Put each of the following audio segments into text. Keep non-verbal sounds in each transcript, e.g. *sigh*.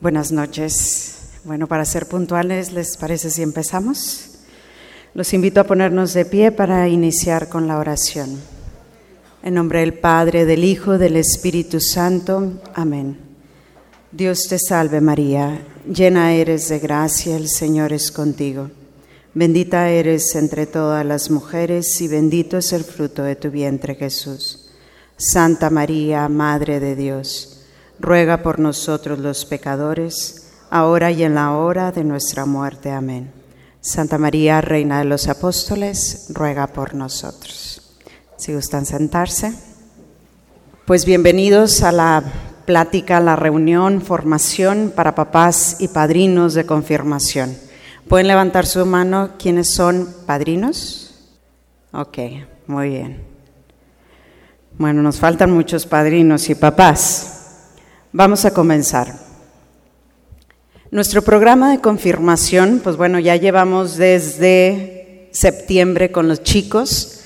Buenas noches. Bueno, para ser puntuales, ¿les parece si empezamos? Los invito a ponernos de pie para iniciar con la oración. En nombre del Padre, del Hijo, del Espíritu Santo. Amén. Dios te salve María, llena eres de gracia, el Señor es contigo. Bendita eres entre todas las mujeres y bendito es el fruto de tu vientre Jesús. Santa María, Madre de Dios, ruega por nosotros los pecadores, ahora y en la hora de nuestra muerte. Amén. Santa María, Reina de los Apóstoles, ruega por nosotros. Si gustan sentarse. Pues bienvenidos a la plática, la reunión, formación para papás y padrinos de confirmación. ¿Pueden levantar su mano quienes son padrinos? Ok, muy bien. Bueno, nos faltan muchos padrinos y papás. Vamos a comenzar. Nuestro programa de confirmación, pues bueno, ya llevamos desde septiembre con los chicos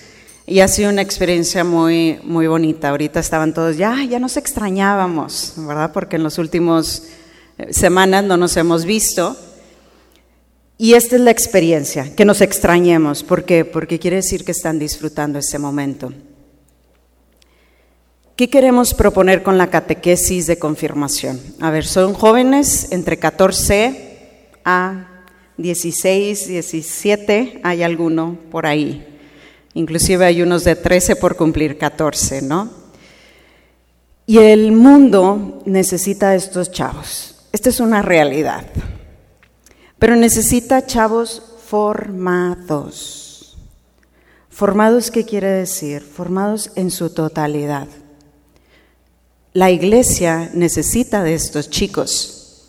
y ha sido una experiencia muy, muy bonita. Ahorita estaban todos, ya, ya nos extrañábamos, ¿verdad? Porque en las últimas eh, semanas no nos hemos visto. Y esta es la experiencia, que nos extrañemos. ¿Por qué? Porque quiere decir que están disfrutando ese momento. ¿Qué queremos proponer con la catequesis de confirmación? A ver, son jóvenes entre 14 a 16, 17, hay alguno por ahí. Inclusive hay unos de 13 por cumplir 14, ¿no? Y el mundo necesita estos chavos. Esta es una realidad. Pero necesita chavos formados. ¿Formados qué quiere decir? Formados en su totalidad. La iglesia necesita de estos chicos.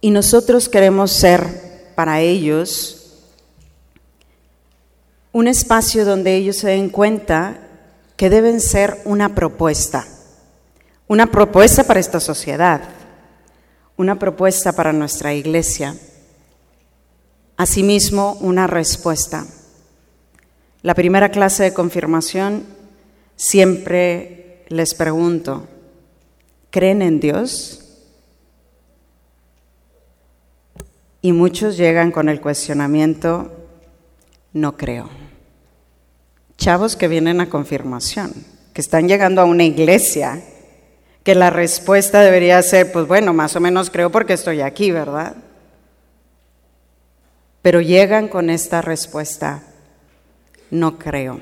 Y nosotros queremos ser para ellos un espacio donde ellos se den cuenta que deben ser una propuesta, una propuesta para esta sociedad, una propuesta para nuestra iglesia. Asimismo, una respuesta. La primera clase de confirmación siempre les pregunto, ¿creen en Dios? Y muchos llegan con el cuestionamiento, no creo. Chavos que vienen a confirmación, que están llegando a una iglesia, que la respuesta debería ser, pues bueno, más o menos creo porque estoy aquí, ¿verdad? pero llegan con esta respuesta, no creo.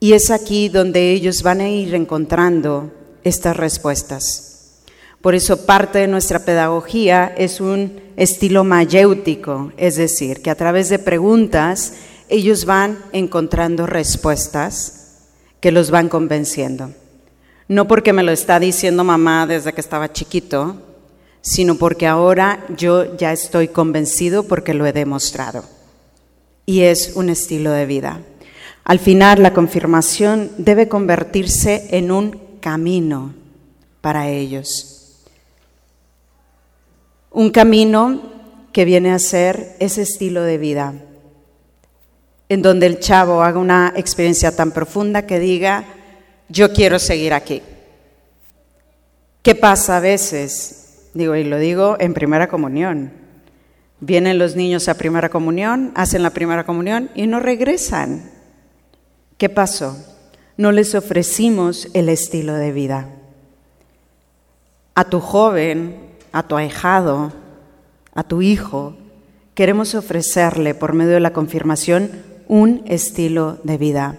Y es aquí donde ellos van a ir encontrando estas respuestas. Por eso parte de nuestra pedagogía es un estilo mayéutico, es decir, que a través de preguntas ellos van encontrando respuestas que los van convenciendo. No porque me lo está diciendo mamá desde que estaba chiquito, sino porque ahora yo ya estoy convencido porque lo he demostrado. Y es un estilo de vida. Al final, la confirmación debe convertirse en un camino para ellos. Un camino que viene a ser ese estilo de vida, en donde el chavo haga una experiencia tan profunda que diga, yo quiero seguir aquí. ¿Qué pasa a veces? Digo, y lo digo en primera comunión. Vienen los niños a primera comunión, hacen la primera comunión y no regresan. ¿Qué pasó? No les ofrecimos el estilo de vida. A tu joven, a tu ahijado, a tu hijo, queremos ofrecerle por medio de la confirmación un estilo de vida,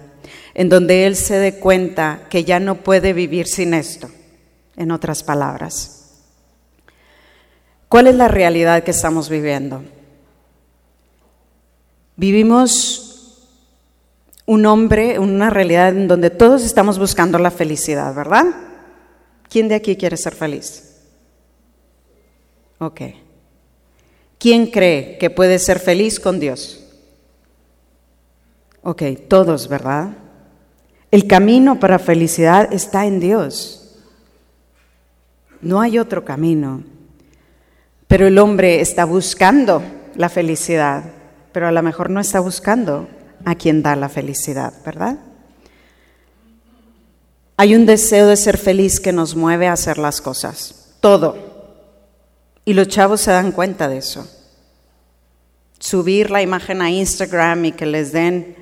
en donde él se dé cuenta que ya no puede vivir sin esto, en otras palabras. ¿Cuál es la realidad que estamos viviendo? Vivimos un hombre, una realidad en donde todos estamos buscando la felicidad, ¿verdad? ¿Quién de aquí quiere ser feliz? Ok. ¿Quién cree que puede ser feliz con Dios? Ok, todos, ¿verdad? El camino para felicidad está en Dios. No hay otro camino. Pero el hombre está buscando la felicidad, pero a lo mejor no está buscando a quien da la felicidad, ¿verdad? Hay un deseo de ser feliz que nos mueve a hacer las cosas. todo. Y los chavos se dan cuenta de eso. Subir la imagen a Instagram y que les den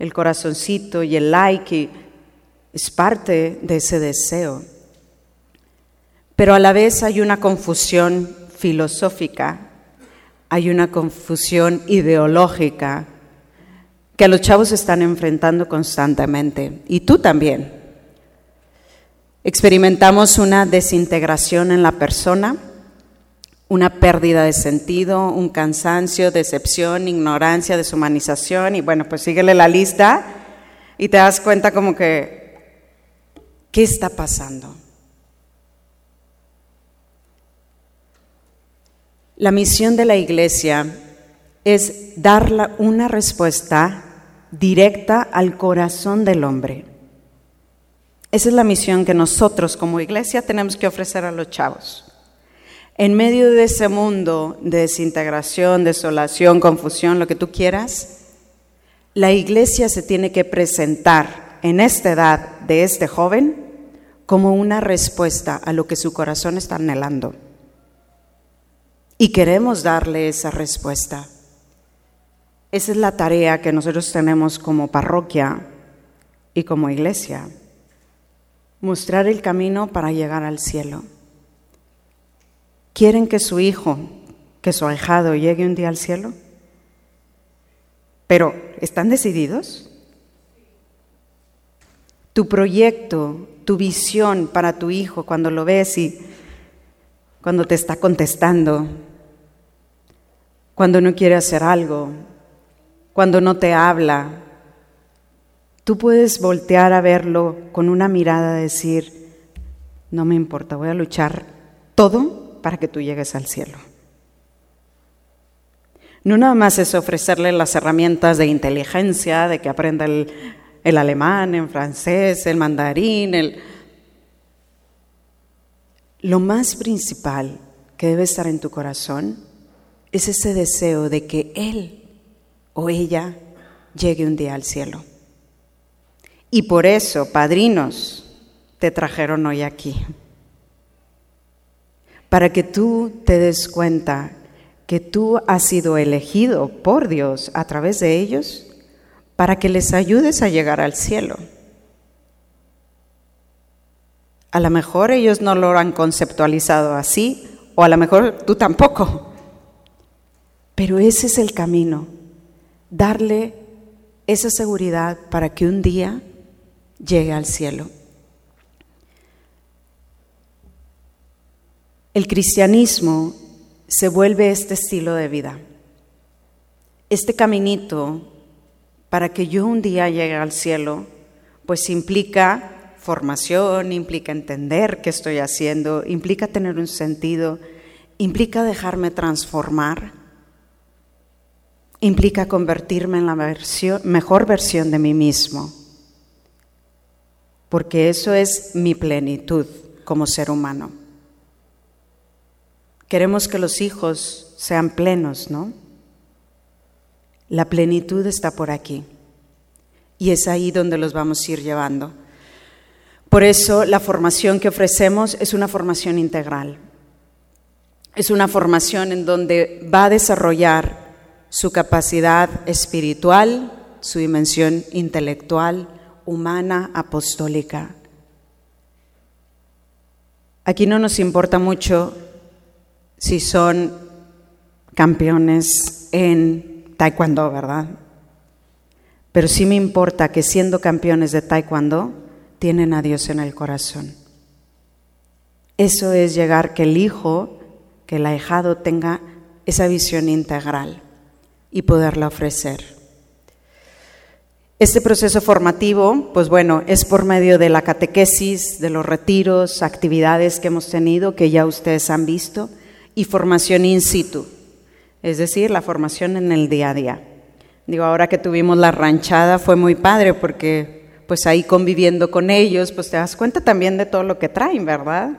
el corazoncito y el like es parte de ese deseo. Pero a la vez hay una confusión filosófica, hay una confusión ideológica que los chavos están enfrentando constantemente, y tú también. Experimentamos una desintegración en la persona, una pérdida de sentido, un cansancio, decepción, ignorancia, deshumanización, y bueno, pues síguele la lista y te das cuenta como que, ¿qué está pasando? La misión de la iglesia es dar una respuesta directa al corazón del hombre. Esa es la misión que nosotros como iglesia tenemos que ofrecer a los chavos. En medio de ese mundo de desintegración, desolación, confusión, lo que tú quieras, la iglesia se tiene que presentar en esta edad de este joven como una respuesta a lo que su corazón está anhelando. Y queremos darle esa respuesta. Esa es la tarea que nosotros tenemos como parroquia y como iglesia. Mostrar el camino para llegar al cielo. ¿Quieren que su hijo, que su ahijado llegue un día al cielo? Pero, ¿están decididos? Tu proyecto, tu visión para tu hijo cuando lo ves y cuando te está contestando, cuando no quiere hacer algo, cuando no te habla. Tú puedes voltear a verlo con una mirada, decir, no me importa, voy a luchar todo para que tú llegues al cielo. No nada más es ofrecerle las herramientas de inteligencia, de que aprenda el, el alemán, el francés, el mandarín, el... Lo más principal que debe estar en tu corazón es ese deseo de que Él o ella llegue un día al cielo. Y por eso, padrinos, te trajeron hoy aquí. Para que tú te des cuenta que tú has sido elegido por Dios a través de ellos para que les ayudes a llegar al cielo. A lo mejor ellos no lo han conceptualizado así, o a lo mejor tú tampoco. Pero ese es el camino, darle esa seguridad para que un día llegue al cielo. El cristianismo se vuelve este estilo de vida, este caminito para que yo un día llegue al cielo, pues implica formación, implica entender qué estoy haciendo, implica tener un sentido, implica dejarme transformar implica convertirme en la mejor versión de mí mismo, porque eso es mi plenitud como ser humano. Queremos que los hijos sean plenos, ¿no? La plenitud está por aquí y es ahí donde los vamos a ir llevando. Por eso la formación que ofrecemos es una formación integral. Es una formación en donde va a desarrollar su capacidad espiritual, su dimensión intelectual, humana, apostólica. Aquí no nos importa mucho si son campeones en taekwondo, ¿verdad? Pero sí me importa que siendo campeones de taekwondo, tienen a Dios en el corazón. Eso es llegar que el hijo, que el ahijado tenga esa visión integral y poderla ofrecer. Este proceso formativo, pues bueno, es por medio de la catequesis, de los retiros, actividades que hemos tenido, que ya ustedes han visto, y formación in situ, es decir, la formación en el día a día. Digo, ahora que tuvimos la ranchada fue muy padre porque pues ahí conviviendo con ellos, pues te das cuenta también de todo lo que traen, ¿verdad?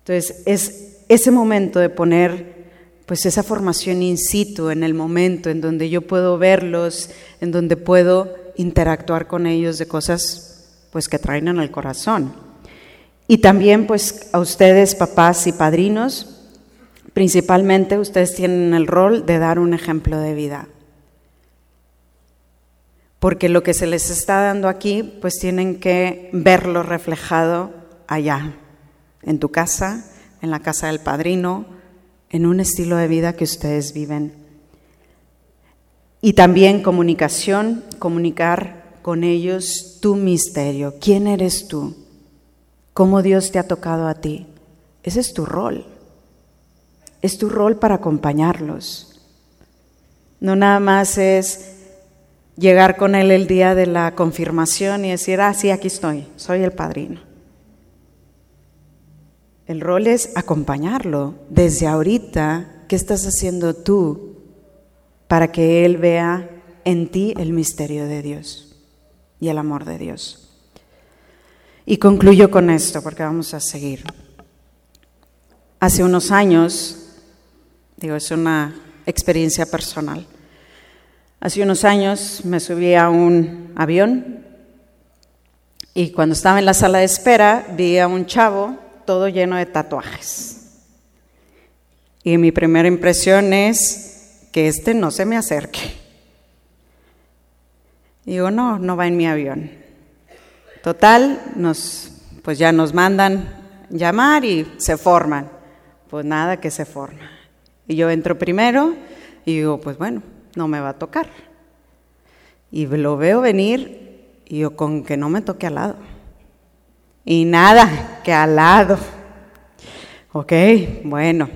Entonces, es ese momento de poner pues esa formación in situ, en el momento, en donde yo puedo verlos, en donde puedo interactuar con ellos de cosas pues que traen en el corazón. Y también pues a ustedes, papás y padrinos, principalmente ustedes tienen el rol de dar un ejemplo de vida. Porque lo que se les está dando aquí, pues tienen que verlo reflejado allá, en tu casa, en la casa del padrino, en un estilo de vida que ustedes viven. Y también comunicación, comunicar con ellos tu misterio. ¿Quién eres tú? ¿Cómo Dios te ha tocado a ti? Ese es tu rol. Es tu rol para acompañarlos. No nada más es llegar con Él el día de la confirmación y decir, ah, sí, aquí estoy, soy el padrino. El rol es acompañarlo desde ahorita. ¿Qué estás haciendo tú para que Él vea en ti el misterio de Dios y el amor de Dios? Y concluyo con esto porque vamos a seguir. Hace unos años, digo, es una experiencia personal. Hace unos años me subí a un avión y cuando estaba en la sala de espera vi a un chavo todo lleno de tatuajes. Y mi primera impresión es que este no se me acerque. Digo, no, no va en mi avión. Total, nos, pues ya nos mandan llamar y se forman. Pues nada que se forma. Y yo entro primero y digo, pues bueno, no me va a tocar. Y lo veo venir y yo con que no me toque al lado. Y nada, que al lado. Ok, bueno.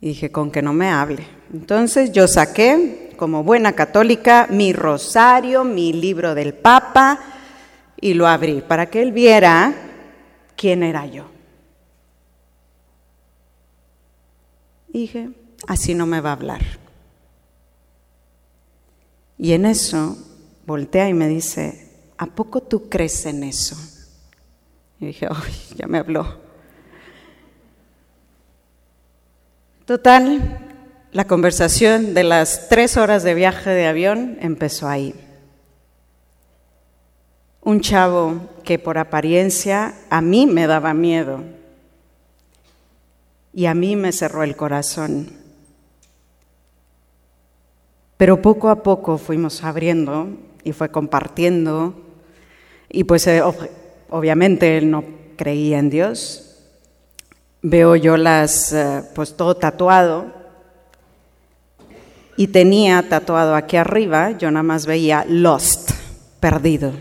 dije, con que no me hable. Entonces yo saqué, como buena católica, mi rosario, mi libro del Papa, y lo abrí para que él viera quién era yo. dije, así no me va a hablar. Y en eso voltea y me dice, ¿a poco tú crees en eso? Y dije, ¡ay, ya me habló! Total, la conversación de las tres horas de viaje de avión empezó ahí. Un chavo que por apariencia a mí me daba miedo y a mí me cerró el corazón. Pero poco a poco fuimos abriendo y fue compartiendo y pues eh, obviamente él no creía en Dios. Veo yo las, eh, pues todo tatuado. Y tenía tatuado aquí arriba, yo nada más veía lost, perdido.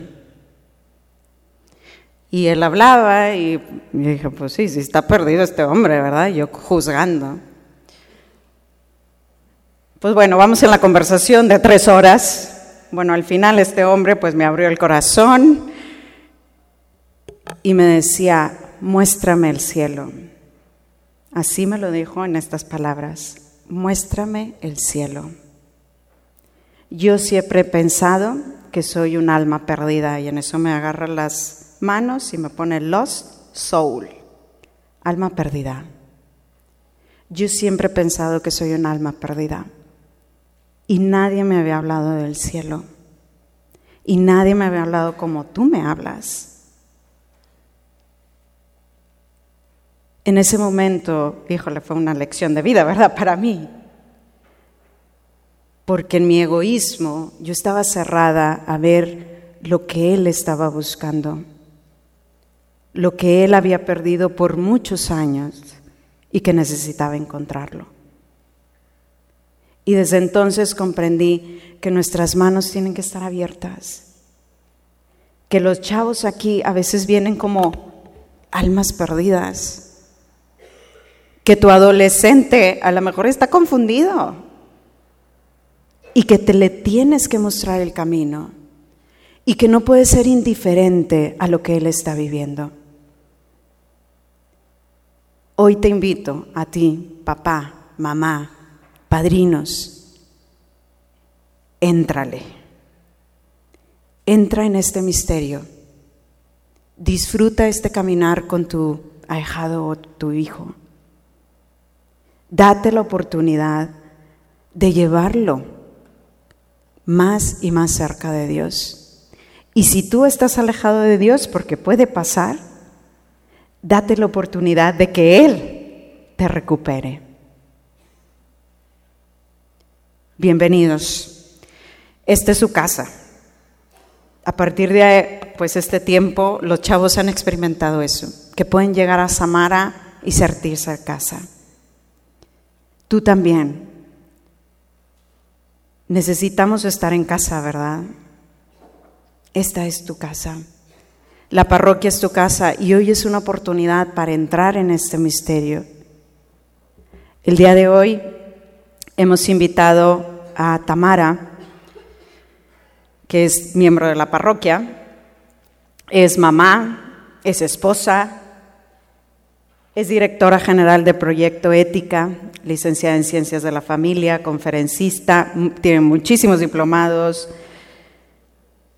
Y él hablaba y yo dije, pues sí, sí está perdido este hombre, ¿verdad? Yo juzgando. Pues bueno, vamos en la conversación de tres horas. Bueno, al final este hombre pues me abrió el corazón y me decía, muéstrame el cielo. Así me lo dijo en estas palabras, muéstrame el cielo. Yo siempre he pensado que soy un alma perdida y en eso me agarra las manos y me pone lost soul, alma perdida. Yo siempre he pensado que soy un alma perdida y nadie me había hablado del cielo y nadie me había hablado como tú me hablas. En ese momento, híjole, fue una lección de vida, ¿verdad? Para mí. Porque en mi egoísmo yo estaba cerrada a ver lo que él estaba buscando, lo que él había perdido por muchos años y que necesitaba encontrarlo. Y desde entonces comprendí que nuestras manos tienen que estar abiertas, que los chavos aquí a veces vienen como almas perdidas que tu adolescente a lo mejor está confundido y que te le tienes que mostrar el camino y que no puedes ser indiferente a lo que él está viviendo. Hoy te invito a ti, papá, mamá, padrinos, éntrale, entra en este misterio, disfruta este caminar con tu ahijado o tu hijo. Date la oportunidad de llevarlo más y más cerca de Dios. Y si tú estás alejado de Dios, porque puede pasar, date la oportunidad de que Él te recupere. Bienvenidos. Esta es su casa. A partir de pues este tiempo, los chavos han experimentado eso, que pueden llegar a Samara y sentirse a casa. Tú también. Necesitamos estar en casa, ¿verdad? Esta es tu casa. La parroquia es tu casa y hoy es una oportunidad para entrar en este misterio. El día de hoy hemos invitado a Tamara, que es miembro de la parroquia, es mamá, es esposa, es directora general de Proyecto Ética, licenciada en Ciencias de la Familia, conferencista, tiene muchísimos diplomados,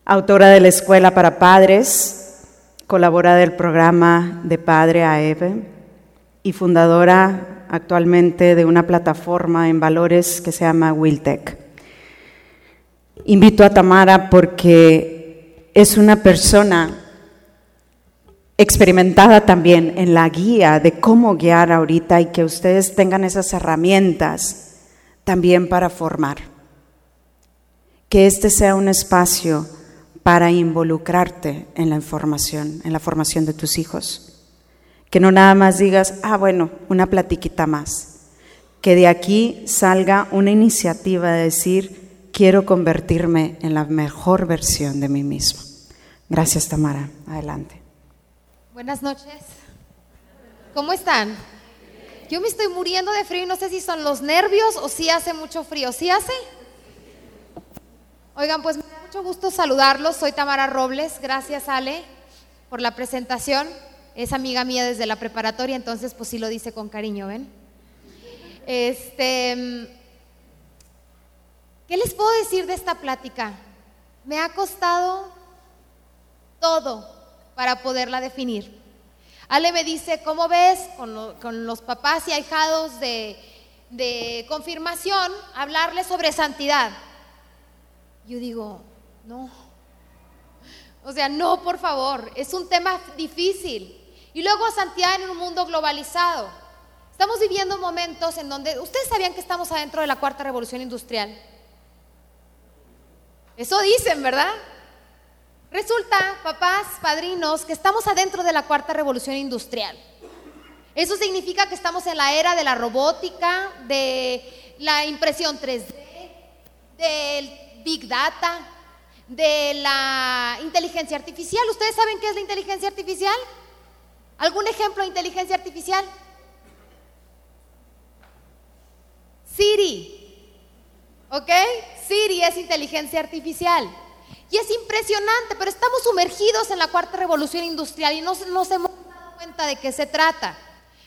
autora de la Escuela para Padres, colabora del programa de Padre a Eve y fundadora actualmente de una plataforma en valores que se llama Wiltech. Invito a Tamara porque es una persona experimentada también en la guía de cómo guiar ahorita y que ustedes tengan esas herramientas también para formar. Que este sea un espacio para involucrarte en la información, en la formación de tus hijos. Que no nada más digas, ah, bueno, una platiquita más. Que de aquí salga una iniciativa de decir, quiero convertirme en la mejor versión de mí mismo. Gracias, Tamara. Adelante. Buenas noches. ¿Cómo están? Yo me estoy muriendo de frío y no sé si son los nervios o si hace mucho frío. ¿Sí hace? Oigan, pues mucho gusto saludarlos. Soy Tamara Robles. Gracias, Ale, por la presentación. Es amiga mía desde la preparatoria, entonces pues sí lo dice con cariño, ¿ven? Este, ¿qué les puedo decir de esta plática? Me ha costado todo para poderla definir. Ale me dice, ¿cómo ves con, los papás y ahijados de, confirmación hablarles sobre santidad? Yo digo, no. O sea, no, por favor, es un tema difícil. Y luego santidad en un mundo globalizado. Estamos viviendo momentos en donde, ustedes sabían que estamos adentro de la cuarta revolución industrial. Eso dicen, ¿verdad? Resulta, papás, padrinos, que estamos adentro de la cuarta revolución industrial. Eso significa que estamos en la era de la robótica, de la impresión 3D, del Big Data, de la inteligencia artificial. ¿Ustedes saben qué es la inteligencia artificial? ¿Algún ejemplo de inteligencia artificial? Siri. ¿Ok? Siri es inteligencia artificial. Y es impresionante, pero estamos sumergidos en la cuarta revolución industrial y no nos hemos dado cuenta de qué se trata.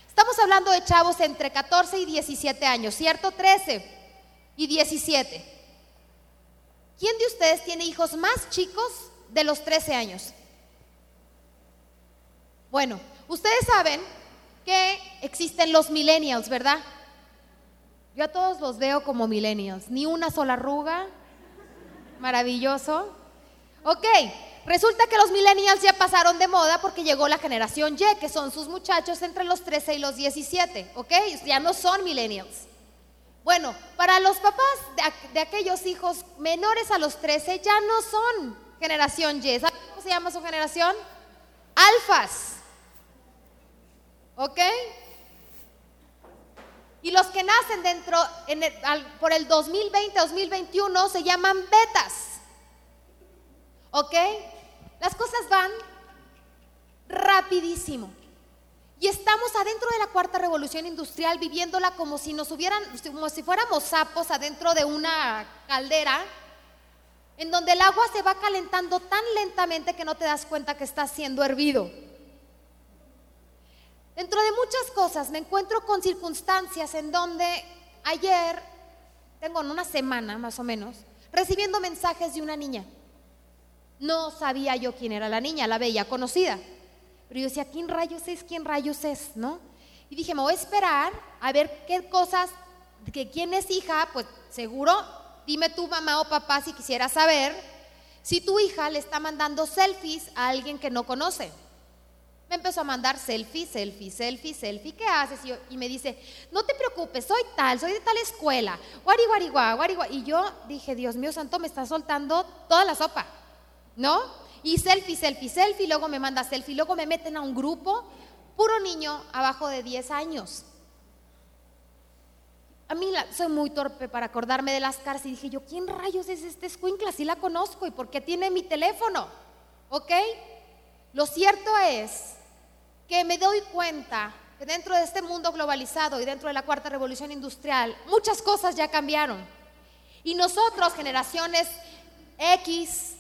Estamos hablando de chavos entre 14 y 17 años, ¿cierto? 13 y 17. ¿Quién de ustedes tiene hijos más chicos de los 13 años? Bueno, ustedes saben que existen los millennials, ¿verdad? Yo a todos los veo como millennials, ni una sola arruga, maravilloso. Ok, resulta que los millennials ya pasaron de moda porque llegó la generación Y, que son sus muchachos entre los 13 y los 17, ¿ok? Ya no son millennials. Bueno, para los papás de, aquellos hijos menores a los 13 ya no son generación Y. ¿Saben cómo se llama su generación? Alfas. ¿Ok? Y los que nacen dentro, por el 2020-2021 se llaman betas. ¿Ok? Las cosas van rapidísimo. Y estamos adentro de la cuarta revolución industrial viviéndola como si nos hubieran, como si fuéramos sapos adentro de una caldera, en donde el agua se va calentando tan lentamente que no te das cuenta que está siendo hervido. Dentro de muchas cosas me encuentro con circunstancias en donde ayer, tengo una semana más o menos, recibiendo mensajes de una niña. No sabía yo quién era la niña, la veía conocida. Pero yo decía, ¿quién rayos es? ¿Quién rayos es? ¿No? Y dije, me voy a esperar a ver qué cosas, que quién es hija, pues seguro, dime tú mamá o papá si quisiera saber si tu hija le está mandando selfies a alguien que no conoce. Me empezó a mandar selfie, selfie, selfie, selfie. ¿Qué haces? Y, me dice, no te preocupes, soy tal, soy de tal escuela. Guari, guari, guari, guari. Y yo dije, Dios mío santo, me está soltando toda la sopa. ¿No? Y selfie, selfie, selfie. Luego me manda selfie. Luego me meten a un grupo, puro niño abajo de 10 años. A mí soy muy torpe para acordarme de las caras y dije yo, ¿quién rayos es este escuincla? Sí la conozco y por qué tiene mi teléfono. ¿Ok? Lo cierto es que me doy cuenta que dentro de este mundo globalizado y dentro de la cuarta revolución industrial, muchas cosas ya cambiaron. Y nosotros, generaciones X,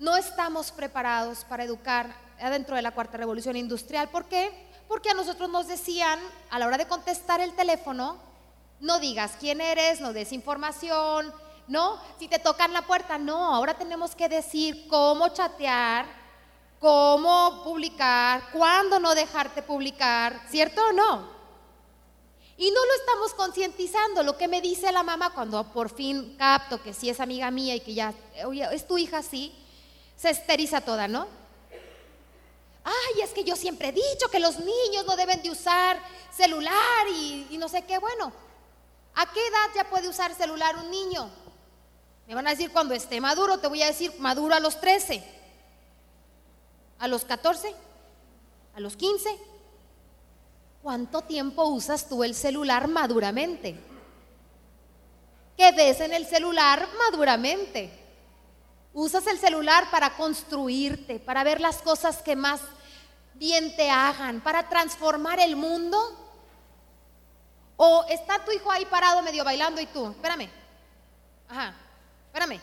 no estamos preparados para educar dentro de la cuarta revolución industrial. ¿Por qué? Porque a nosotros nos decían, a la hora de contestar el teléfono, no digas quién eres, no des información, ¿no? Si te tocan la puerta, no, ahora tenemos que decir cómo chatear, cómo publicar, cuándo no dejarte publicar, ¿cierto o no? Y no lo estamos concientizando. Lo que me dice la mamá cuando por fin capto que sí es amiga mía y que ya, es tu hija, sí, se esteriza toda, ¿no? Ay, es que yo siempre he dicho que los niños no deben de usar celular y, y no sé qué. Bueno, ¿a qué edad ya puede usar celular un niño? Me van a decir cuando esté maduro, te voy a decir maduro a los 13 a los 14, a los 15. ¿Cuánto tiempo usas tú el celular maduramente? ¿Qué ves en el celular maduramente? Usas el celular para construirte, para ver las cosas que más bien te hagan, para transformar el mundo. ¿O está tu hijo ahí parado medio bailando y tú? Espérame. Ajá, espérame.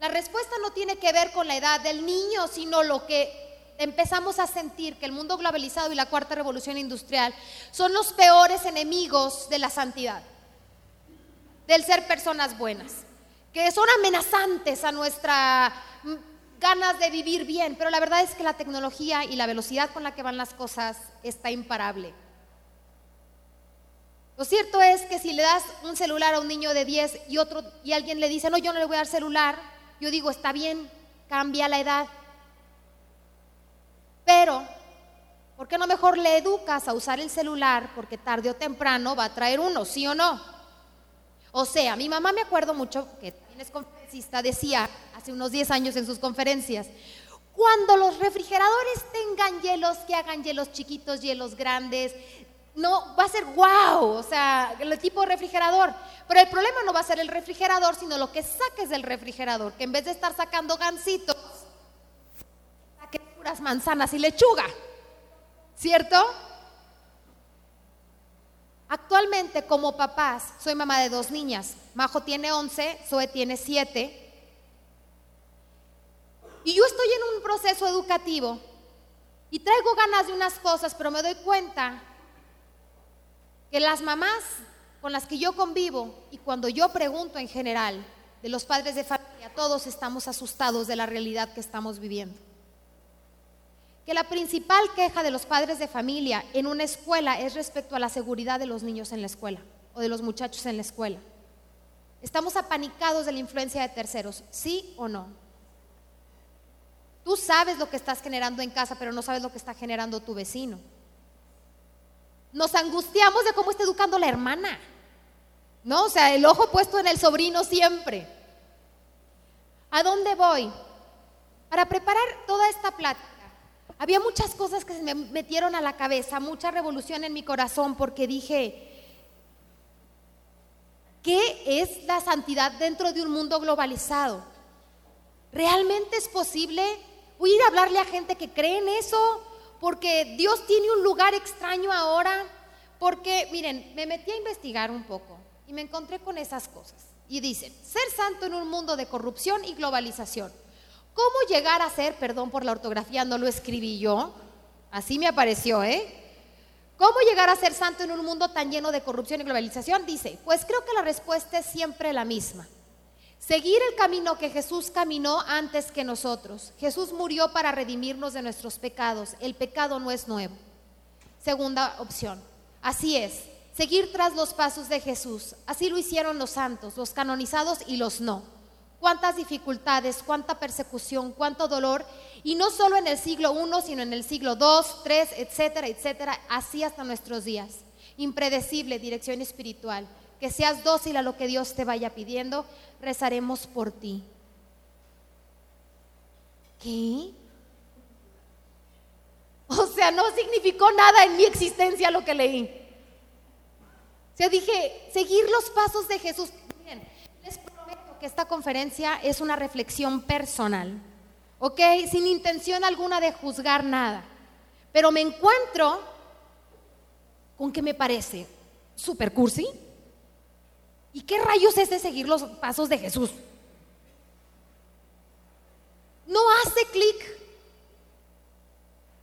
La respuesta no tiene que ver con la edad del niño, sino lo que empezamos a sentir que el mundo globalizado y la cuarta revolución industrial son los peores enemigos de la santidad, del ser personas buenas, que son amenazantes a nuestra mm, ganas de vivir bien, pero la verdad es que la tecnología y la velocidad con la que van las cosas está imparable. Lo cierto es que si le das un celular a un niño de 10 y otro y alguien le dice, "No, yo no le voy a dar celular", yo digo, está bien, cambia la edad. Pero, ¿por qué no mejor le educas a usar el celular? Porque tarde o temprano va a traer uno, ¿sí o no? O sea, mi mamá me acuerdo mucho, que es conferencista, decía hace unos 10 años en sus conferencias, cuando los refrigeradores tengan hielos, que hagan hielos chiquitos, hielos grandes, no va a ser wow, o sea, el tipo de refrigerador. Pero el problema no va a ser el refrigerador, sino lo que saques del refrigerador, que en vez de estar sacando gansitos, saques puras manzanas y lechuga. ¿Cierto? Actualmente como papás, soy mamá de dos niñas. Majo tiene 11, Zoe tiene 7. Y yo estoy en un proceso educativo y traigo ganas de unas cosas, pero me doy cuenta que las mamás con las que yo convivo y cuando yo pregunto en general de los padres de familia, todos estamos asustados de la realidad que estamos viviendo. Que la principal queja de los padres de familia en una escuela es respecto a la seguridad de los niños en la escuela o de los muchachos en la escuela. Estamos apanicados de la influencia de terceros, ¿sí o no? Tú sabes lo que estás generando en casa, pero no sabes lo que está generando tu vecino. Nos angustiamos de cómo está educando la hermana. ¿No? O sea, el ojo puesto en el sobrino siempre. ¿A dónde voy? Para preparar toda esta plática, había muchas cosas que se me metieron a la cabeza, mucha revolución en mi corazón, porque dije, ¿qué es la santidad dentro de un mundo globalizado? ¿Realmente es posible? Voy a hablarle a gente que cree en eso, porque Dios tiene un lugar extraño ahora, porque, miren, me metí a investigar un poco y me encontré con esas cosas. Y dicen, ser santo en un mundo de corrupción y globalización. ¿Cómo llegar a ser, perdón por la ortografía, no lo escribí yo, así me apareció, ¿eh? ¿Cómo llegar a ser santo en un mundo tan lleno de corrupción y globalización? Dice, pues creo que la respuesta es siempre la misma. Seguir el camino que Jesús caminó antes que nosotros. Jesús murió para redimirnos de nuestros pecados. El pecado no es nuevo. Segunda opción. Así es, seguir tras los pasos de Jesús. Así lo hicieron los santos, los canonizados y los no. Cuántas dificultades, cuánta persecución, cuánto dolor, y no solo en el siglo I, sino en el siglo II, III, etcétera, etcétera, así hasta nuestros días. Impredecible dirección espiritual. Que seas dócil a lo que Dios te vaya pidiendo, rezaremos por ti. ¿Qué? O sea, no significó nada en mi existencia lo que leí. O sea, dije, seguir los pasos de Jesús. Que esta conferencia es una reflexión personal, ¿ok? Sin intención alguna de juzgar nada. Pero me encuentro con que me parece super cursi. ¿Y qué rayos es de seguir los pasos de Jesús? No hace clic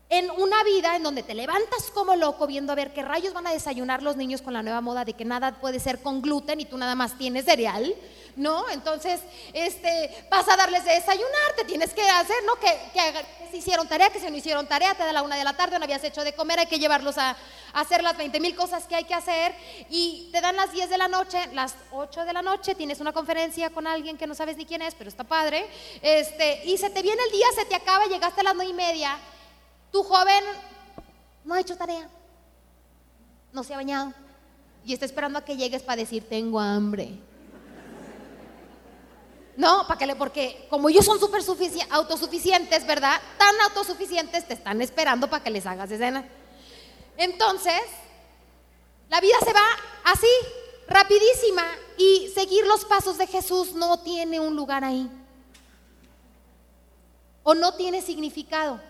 en una vida en donde te levantas como loco viendo a ver qué rayos van a desayunar los niños con la nueva moda de que nada puede ser con gluten y tú nada más tienes cereal, ¿no? Entonces, este, vas a darles de desayunar, te tienes que hacer, ¿no? Que, que, si hicieron tarea, que si no hicieron tarea, te da la una de la tarde, no habías hecho de comer, hay que llevarlos a, a hacer las 20 mil cosas que hay que hacer y te dan las 10 de la noche, las 8 de la noche, tienes una conferencia con alguien que no sabes ni quién es, pero está padre, este, y se te viene el día, se te acaba, llegaste a las 9 y media tu joven no ha hecho tarea, no se ha bañado y está esperando a que llegues para decir, tengo hambre. No, para que le, porque como ellos son súper autosuficientes, ¿verdad? Tan autosuficientes, te están esperando para que les hagas de cena. Entonces, la vida se va así, rapidísima, y seguir los pasos de Jesús no tiene un lugar ahí. O no tiene significado.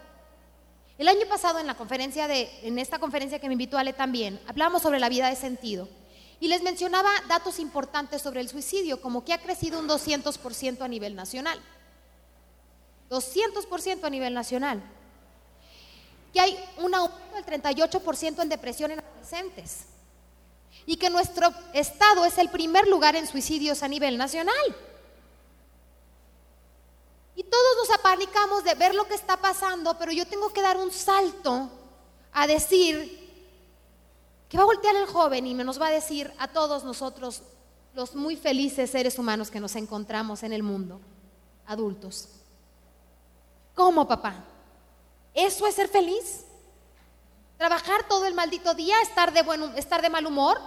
El año pasado en la conferencia de, en esta conferencia que me invitó Ale también, hablamos sobre la vida de sentido. Y les mencionaba datos importantes sobre el suicidio, como que ha crecido un 200% a nivel nacional. 200% a nivel nacional. Que hay un aumento del 38% en depresión en adolescentes. Y que nuestro estado es el primer lugar en suicidios a nivel nacional. Y todos nos apanicamos de ver lo que está pasando, pero yo tengo que dar un salto a decir que va a voltear el joven y nos va a decir a todos nosotros, los muy felices seres humanos que nos encontramos en el mundo, adultos. ¿Cómo, papá? ¿Eso es ser feliz? ¿Trabajar todo el maldito día, estar de, buen, estar de mal humor?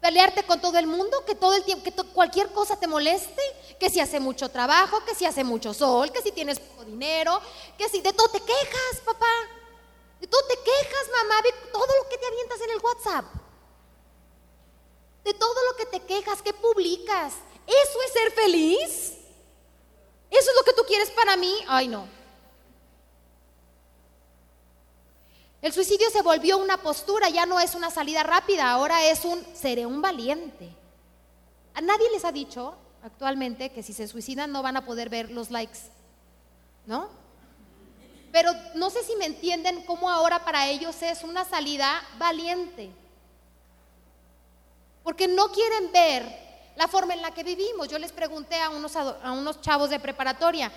Pelearte con todo el mundo, que todo el tiempo, que cualquier cosa te moleste, que si hace mucho trabajo, que si hace mucho sol, que si tienes poco dinero, que si de todo te quejas, papá. De todo te quejas, mamá, de todo lo que te avientas en el WhatsApp. De todo lo que te quejas, que publicas. ¿Eso es ser feliz? ¿Eso es lo que tú quieres para mí? Ay, no. El suicidio se volvió una postura, ya no es una salida rápida, ahora es un seré un valiente. A nadie les ha dicho actualmente que si se suicidan no van a poder ver los likes, ¿no? Pero no sé si me entienden cómo ahora para ellos es una salida valiente. Porque no quieren ver la forma en la que vivimos. Yo les pregunté a unos, a unos chavos de preparatoria,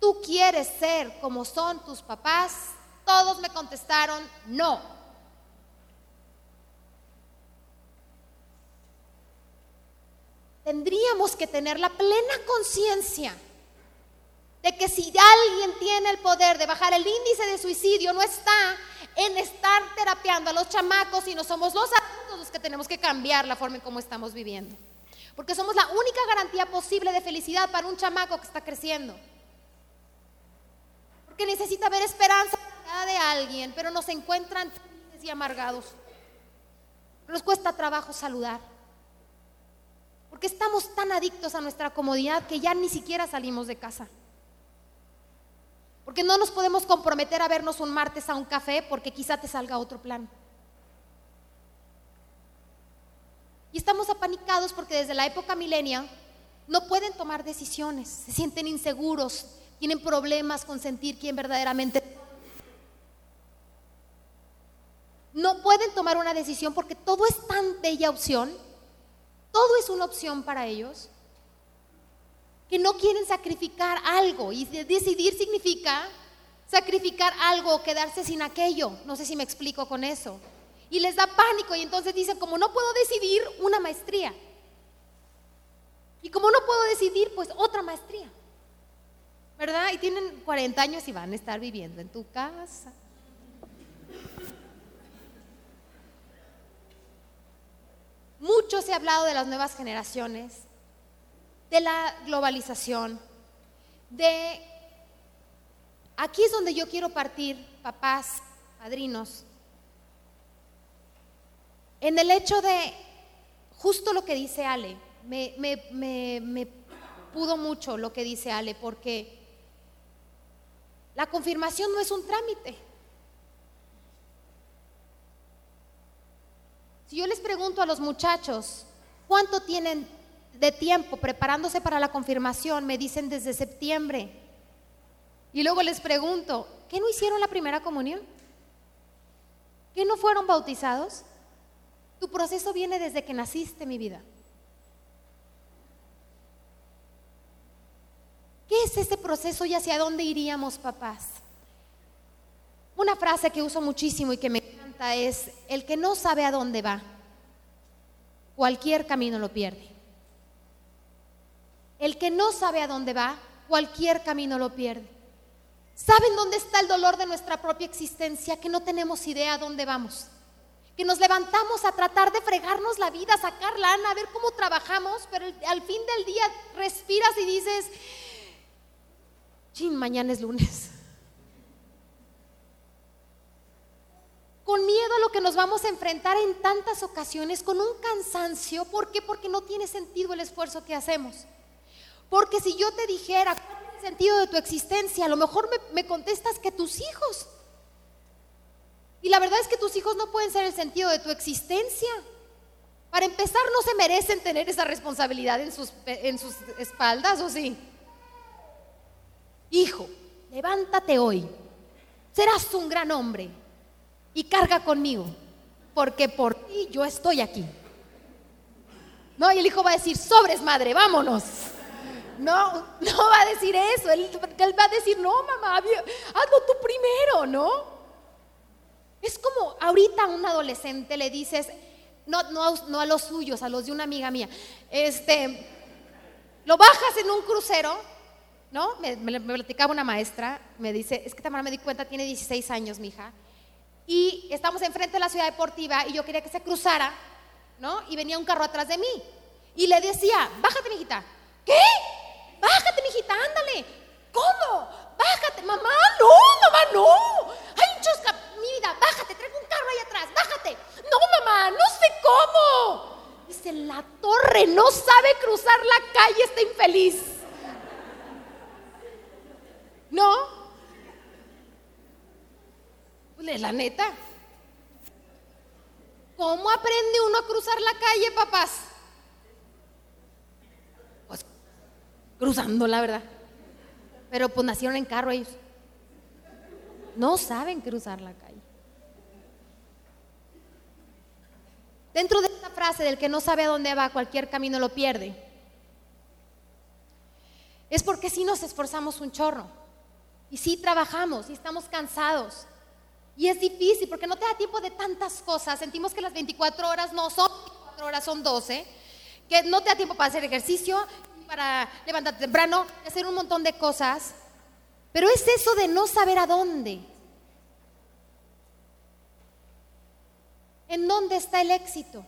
¿tú quieres ser como son tus papás? Todos me contestaron no. Tendríamos que tener la plena conciencia de que si alguien tiene el poder de bajar el índice de suicidio, no está en estar terapeando a los chamacos, sino somos los adultos los que tenemos que cambiar la forma en cómo estamos viviendo. Porque somos la única garantía posible de felicidad para un chamaco que está creciendo. Porque necesita ver esperanza de alguien, pero nos encuentran tristes y amargados. Nos cuesta trabajo saludar. Porque estamos tan adictos a nuestra comodidad que ya ni siquiera salimos de casa. Porque no nos podemos comprometer a vernos un martes a un café porque quizá te salga otro plan. Y estamos apanicados porque desde la época milenia no pueden tomar decisiones, se sienten inseguros, tienen problemas con sentir quién verdaderamente no pueden tomar una decisión porque todo es tan bella opción, todo es una opción para ellos, que no quieren sacrificar algo. Y decidir significa sacrificar algo o quedarse sin aquello. No sé si me explico con eso. Y les da pánico y entonces dicen, como no puedo decidir una maestría. Y como no puedo decidir, pues otra maestría. ¿Verdad? Y tienen 40 años y van a estar viviendo en tu casa. Mucho se ha hablado de las nuevas generaciones, de la globalización, de... Aquí es donde yo quiero partir, papás, padrinos, en el hecho de justo lo que dice Ale. Me, pudo mucho lo que dice Ale, porque la confirmación no es un trámite. Si yo les pregunto a los muchachos, ¿cuánto tienen de tiempo preparándose para la confirmación? Me dicen desde septiembre. Y luego les pregunto, ¿qué no hicieron la primera comunión? ¿Qué no fueron bautizados? Tu proceso viene desde que naciste, mi vida. ¿Qué es ese proceso y hacia dónde iríamos, papás? Una frase que uso muchísimo y que me es, el que no sabe a dónde va, cualquier camino lo pierde. El que no sabe a dónde va, cualquier camino lo pierde. ¿Saben dónde está el dolor de nuestra propia existencia? Que no tenemos idea a dónde vamos. Que nos levantamos a tratar de fregarnos la vida, sacar lana, a ver cómo trabajamos, pero al fin del día respiras y dices, mañana es lunes. Con miedo a lo que nos vamos a enfrentar en tantas ocasiones, con un cansancio. ¿Por qué? Porque no tiene sentido el esfuerzo que hacemos. Porque si yo te dijera cuál es el sentido de tu existencia, a lo mejor me, me contestas que tus hijos. Y la verdad es que tus hijos no pueden ser el sentido de tu existencia. Para empezar, no se merecen tener esa responsabilidad en sus, en sus espaldas, ¿o sí? hijo, levántate hoy, serás un gran hombre y carga conmigo, porque por ti yo estoy aquí. No, y el hijo va a decir, sobres madre, vámonos. No, no va a decir eso, él, va a decir, no, mamá, hazlo tú primero, ¿no? Es como ahorita a un adolescente le dices, no, no, no a los suyos, a los de una amiga mía, este, lo bajas en un crucero ¿no? Me, platicaba una maestra, me dice, es que Tamara me di cuenta, tiene 16 años mi hija, y estamos enfrente de la ciudad deportiva y yo quería que se cruzara, ¿no? Y venía un carro atrás de mí. Y le decía, bájate, mijita. ¿Qué? Bájate, mijita, ándale. ¿Cómo? Bájate, mamá, no, mamá, no. Hay un chosca, mi vida, bájate, traigo un carro ahí atrás, bájate. No, mamá, no sé cómo. Dice, la torre no sabe cruzar la calle, está infeliz. No. Pues la neta. ¿Cómo aprende uno a cruzar la calle, papás? Pues cruzando, la verdad. Pero pues nacieron en carro ellos. No saben cruzar la calle. Dentro de esta frase del que no sabe a dónde va, cualquier camino lo pierde. Es porque si nos esforzamos un chorro. Y sí trabajamos y estamos cansados. Y es difícil porque no te da tiempo de tantas cosas. Sentimos que las 24 horas no son 24 horas, son 12. Que no te da tiempo para hacer ejercicio, para levantarte temprano, hacer un montón de cosas. Pero es eso de no saber a dónde. ¿En dónde está el éxito?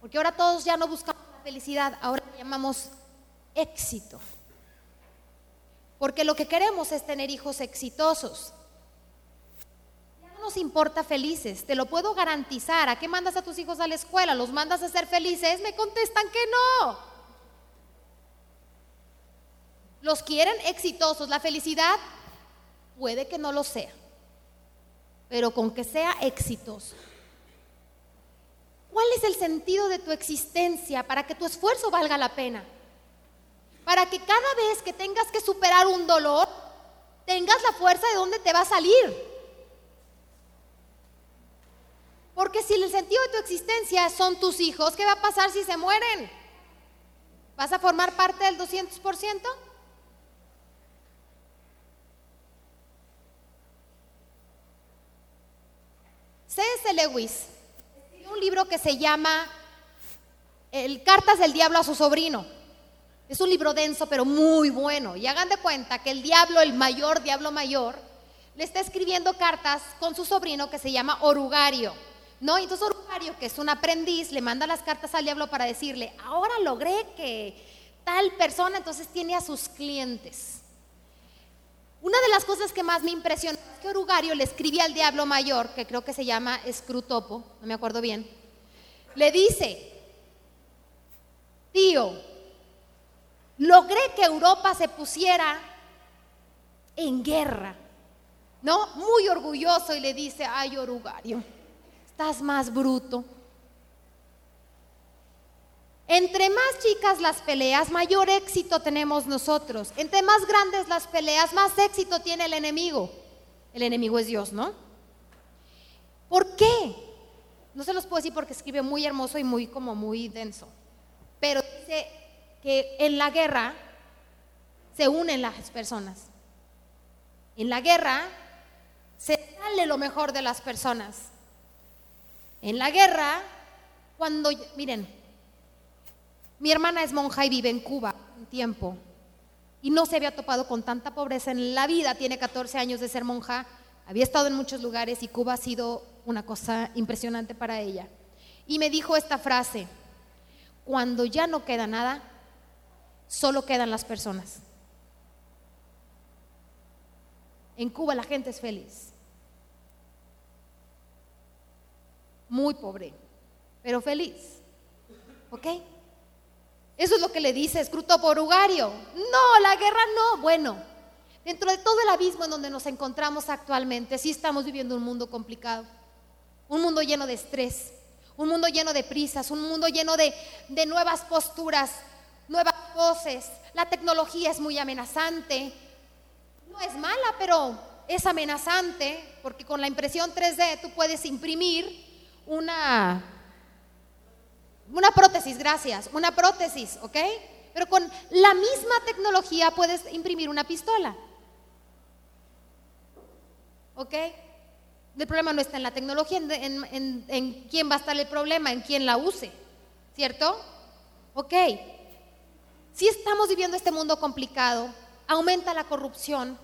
Porque ahora todos ya no buscamos la felicidad, ahora llamamos éxito. Porque lo que queremos es tener hijos exitosos. Ya no nos importa felices, te lo puedo garantizar. ¿A qué mandas a tus hijos a la escuela? ¿Los mandas a ser felices? Me contestan que no. Los quieren exitosos. La felicidad puede que no lo sea, pero con que sea exitoso. ¿Cuál es el sentido de tu existencia para que tu esfuerzo valga la pena? Para que cada vez que tengas que superar un dolor, tengas la fuerza de dónde te va a salir. Porque si el sentido de tu existencia son tus hijos, ¿qué va a pasar si se mueren? ¿Vas a formar parte del 200%? C.S. Lewis un libro que se llama el Cartas del Diablo a su sobrino. Es un libro denso, pero muy bueno. Y hagan de cuenta que el diablo, el mayor diablo mayor, le está escribiendo cartas con su sobrino que se llama Orugario. ¿No? Entonces Orugario, que es un aprendiz, le manda las cartas al diablo para decirle, ahora logré que tal persona entonces tiene a sus clientes. Una de las cosas que más me impresionó es que Orugario le escribía al diablo mayor, que creo que se llama Scrutopo, no me acuerdo bien, le dice, tío, logré que Europa se pusiera en guerra, ¿no? Muy orgulloso y le dice, ay, Orugario, estás más bruto. Entre más chicas las peleas, mayor éxito tenemos nosotros. Entre más grandes las peleas, más éxito tiene el enemigo. El enemigo es Dios, ¿no? ¿Por qué? No se los puedo decir porque escribe muy hermoso y muy como muy denso. Pero dice que en la guerra se unen las personas. En la guerra se sale lo mejor de las personas. En la guerra, cuando, miren, mi hermana es monja y vive en Cuba un tiempo y no se había topado con tanta pobreza en la vida, tiene 14 años de ser monja, había estado en muchos lugares y Cuba ha sido una cosa impresionante para ella. Y me dijo esta frase, cuando ya no queda nada, solo quedan las personas. En Cuba la gente es feliz, muy pobre, pero feliz. ¿Ok? Eso es lo que le dice Escruto Porugario. No, la guerra no. Bueno, dentro de todo el abismo en donde nos encontramos actualmente, sí estamos viviendo un mundo complicado, un mundo lleno de estrés, un mundo lleno de prisas, un mundo lleno de, de nuevas posturas, nuevas voces. La tecnología es muy amenazante. No es mala, pero es amenazante porque con la impresión 3D tú puedes imprimir una una prótesis, gracias, una prótesis, ¿ok? Pero con la misma tecnología puedes imprimir una pistola. ¿Ok? El problema no está en la tecnología, en, quién va a estar el problema, en quién la use, ¿cierto? Ok. Si estamos viviendo este mundo complicado, aumenta la corrupción,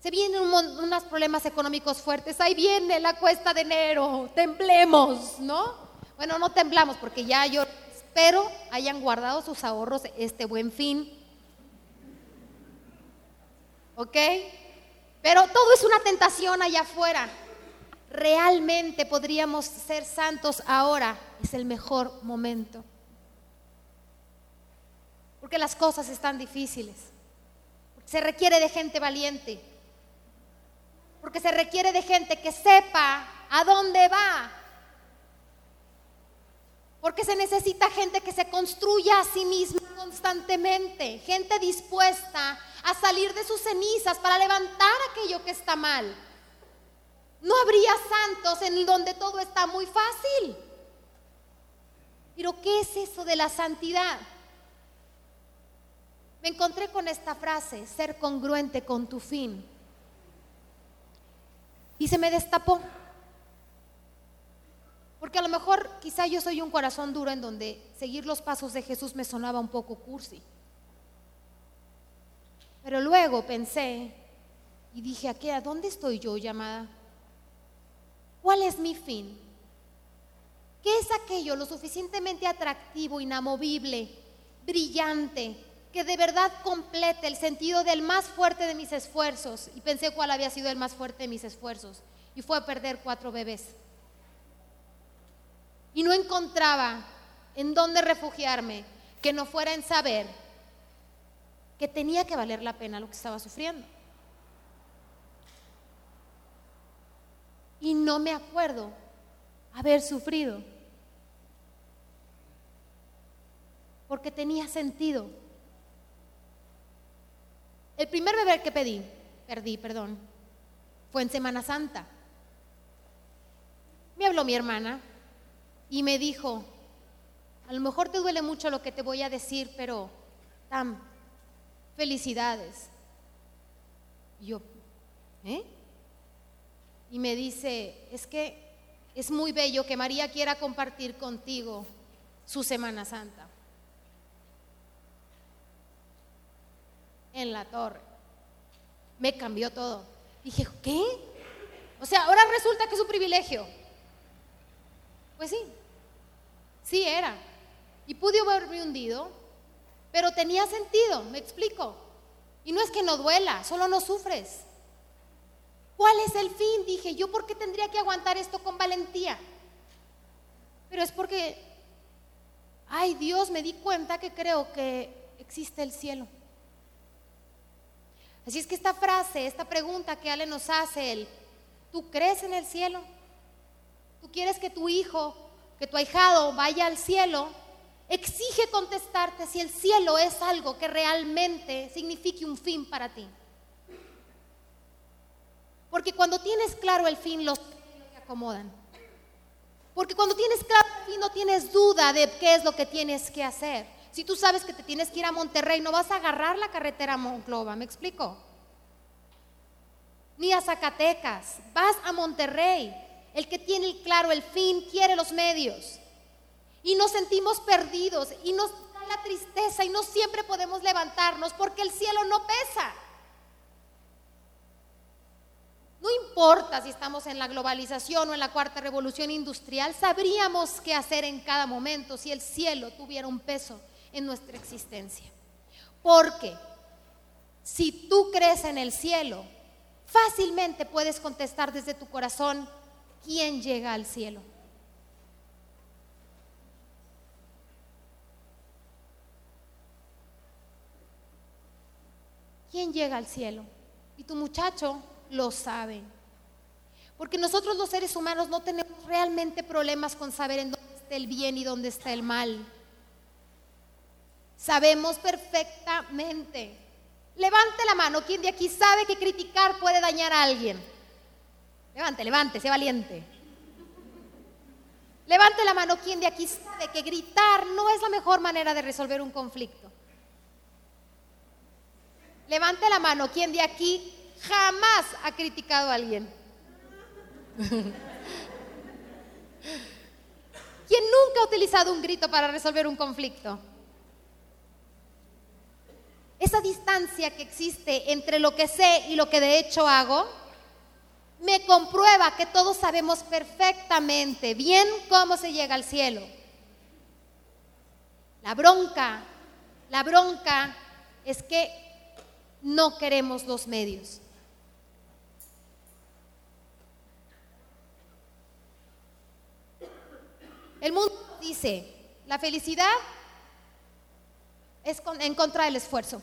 se vienen unos problemas económicos fuertes, ahí viene la cuesta de enero, temblemos, ¿no? Bueno, no temblamos porque ya yo espero hayan guardado sus ahorros este buen fin. ¿Ok? Pero todo es una tentación allá afuera. Realmente podríamos ser santos ahora. Es el mejor momento. Porque las cosas están difíciles. se requiere de gente valiente. Porque se requiere de gente que sepa a dónde va, porque se necesita gente que se construya a sí misma constantemente, gente dispuesta a salir de sus cenizas para levantar aquello que está mal. No habría santos en donde todo está muy fácil. Pero ¿qué es eso de la santidad? Me encontré con esta frase, ser congruente con tu fin. Y se me destapó. Porque a lo mejor quizá yo soy un corazón duro en donde seguir los pasos de Jesús me sonaba un poco cursi. Pero luego pensé y dije, ¿a dónde estoy yo llamada? ¿Cuál es mi fin? ¿Qué es aquello lo suficientemente atractivo, inamovible, brillante, que de verdad complete el sentido del más fuerte de mis esfuerzos? Y pensé cuál había sido el más fuerte de mis esfuerzos. Y fue perder cuatro bebés y no encontraba en dónde refugiarme que no fuera en saber que tenía que valer la pena lo que estaba sufriendo. Y no me acuerdo haber sufrido, porque tenía sentido. El primer bebé que pedí, perdí, perdón, fue en Semana Santa. Me habló mi hermana y me dijo, a lo mejor te duele mucho lo que te voy a decir, pero Tam, felicidades. Y yo, ¿eh? Y me dice, es que es muy bello que María quiera compartir contigo su Semana Santa. En la torre. Me cambió todo. Dije, ¿qué? O sea, ahora resulta que es un privilegio. Pues sí, sí era. Y pude haberme hundido, pero tenía sentido, me explico. Y no es que no duela, solo no sufres. ¿Cuál es el fin? Dije, ¿yo por qué tendría que aguantar esto con valentía? Pero es porque, ay Dios, me di cuenta que creo que existe el cielo. Así es que esta frase, esta pregunta que Ale nos hace, el, ¿tú crees en el cielo? ¿Tú quieres que tu hijo, que tu ahijado vaya al cielo? Exige contestarte si el cielo es algo que realmente signifique un fin para ti. Porque cuando tienes claro el fin, los se acomodan. Porque cuando tienes claro el fin, no tienes duda de qué es lo que tienes que hacer. Si tú sabes que te tienes que ir a Monterrey, no vas a agarrar la carretera a Monclova, ¿me explico? Ni a Zacatecas, vas a Monterrey. El que tiene claro el fin quiere los medios. Y nos sentimos perdidos y nos da la tristeza y no siempre podemos levantarnos porque el cielo no pesa. No importa si estamos en la globalización o en la cuarta revolución industrial, sabríamos qué hacer en cada momento si el cielo tuviera un peso en nuestra existencia. Porque si tú crees en el cielo, fácilmente puedes contestar desde tu corazón, ¿quién llega al cielo? ¿Quién llega al cielo? Y tu muchacho lo saben. Porque nosotros los seres humanos no tenemos realmente problemas con saber en dónde está el bien y dónde está el mal. Sabemos perfectamente. Levante la mano, quien de aquí sabe que criticar puede dañar a alguien? Levante, levante, sea valiente. Levante la mano, quien de aquí sabe que gritar no es la mejor manera de resolver un conflicto? Levante la mano, quien de aquí jamás ha criticado a alguien. *laughs* ¿Quién nunca ha utilizado un grito para resolver un conflicto? Esa distancia que existe entre lo que sé y lo que de hecho hago me comprueba que todos sabemos perfectamente bien cómo se llega al cielo. La bronca, la bronca es que no queremos los medios. El mundo dice, la felicidad es en contra del esfuerzo.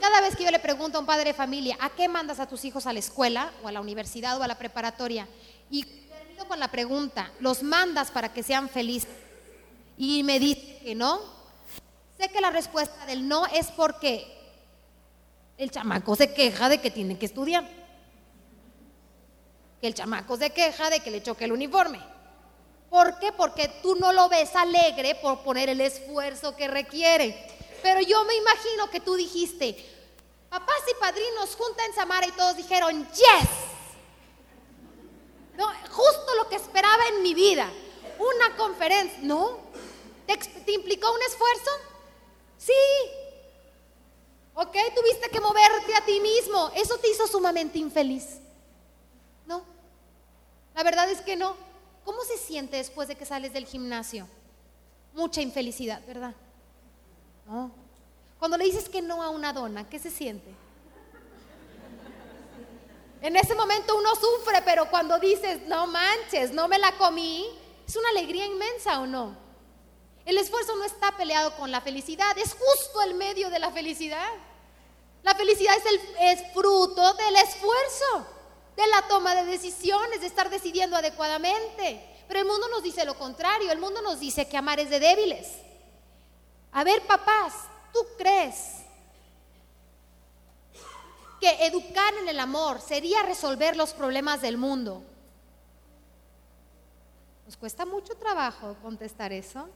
Cada vez que yo le pregunto a un padre de familia, ¿a qué mandas a tus hijos a la escuela o a la universidad o a la preparatoria? Y termino con la pregunta, ¿los mandas para que sean felices? Y me dice que no. Sé que la respuesta del no es porque el chamaco se queja de que tiene que estudiar. Que el chamaco se queja de que le choque el uniforme ¿Por qué? Porque tú no lo ves alegre por poner el esfuerzo que requiere. Pero yo me imagino que tú dijiste, papás y padrinos junta en Samara y todos dijeron, yes. No, justo lo que esperaba en mi vida. Una conferencia, ¿no? ¿Te, implicó un esfuerzo? Sí. ¿Ok? Tuviste que moverte a ti mismo. Eso te hizo sumamente infeliz. No. La verdad es que no. ¿Cómo se siente después de que sales del gimnasio? Mucha infelicidad, ¿verdad? No. Cuando le dices que no a una dona, ¿qué se siente? En ese momento uno sufre, pero cuando dices, no manches, no me la comí, es una alegría inmensa o no. El esfuerzo no está peleado con la felicidad, es justo el medio de la felicidad. La felicidad es, el, es fruto del esfuerzo de la toma de decisiones, de estar decidiendo adecuadamente. Pero el mundo nos dice lo contrario, el mundo nos dice que amar es de débiles. A ver, papás, ¿tú crees que educar en el amor sería resolver los problemas del mundo? Nos cuesta mucho trabajo contestar eso.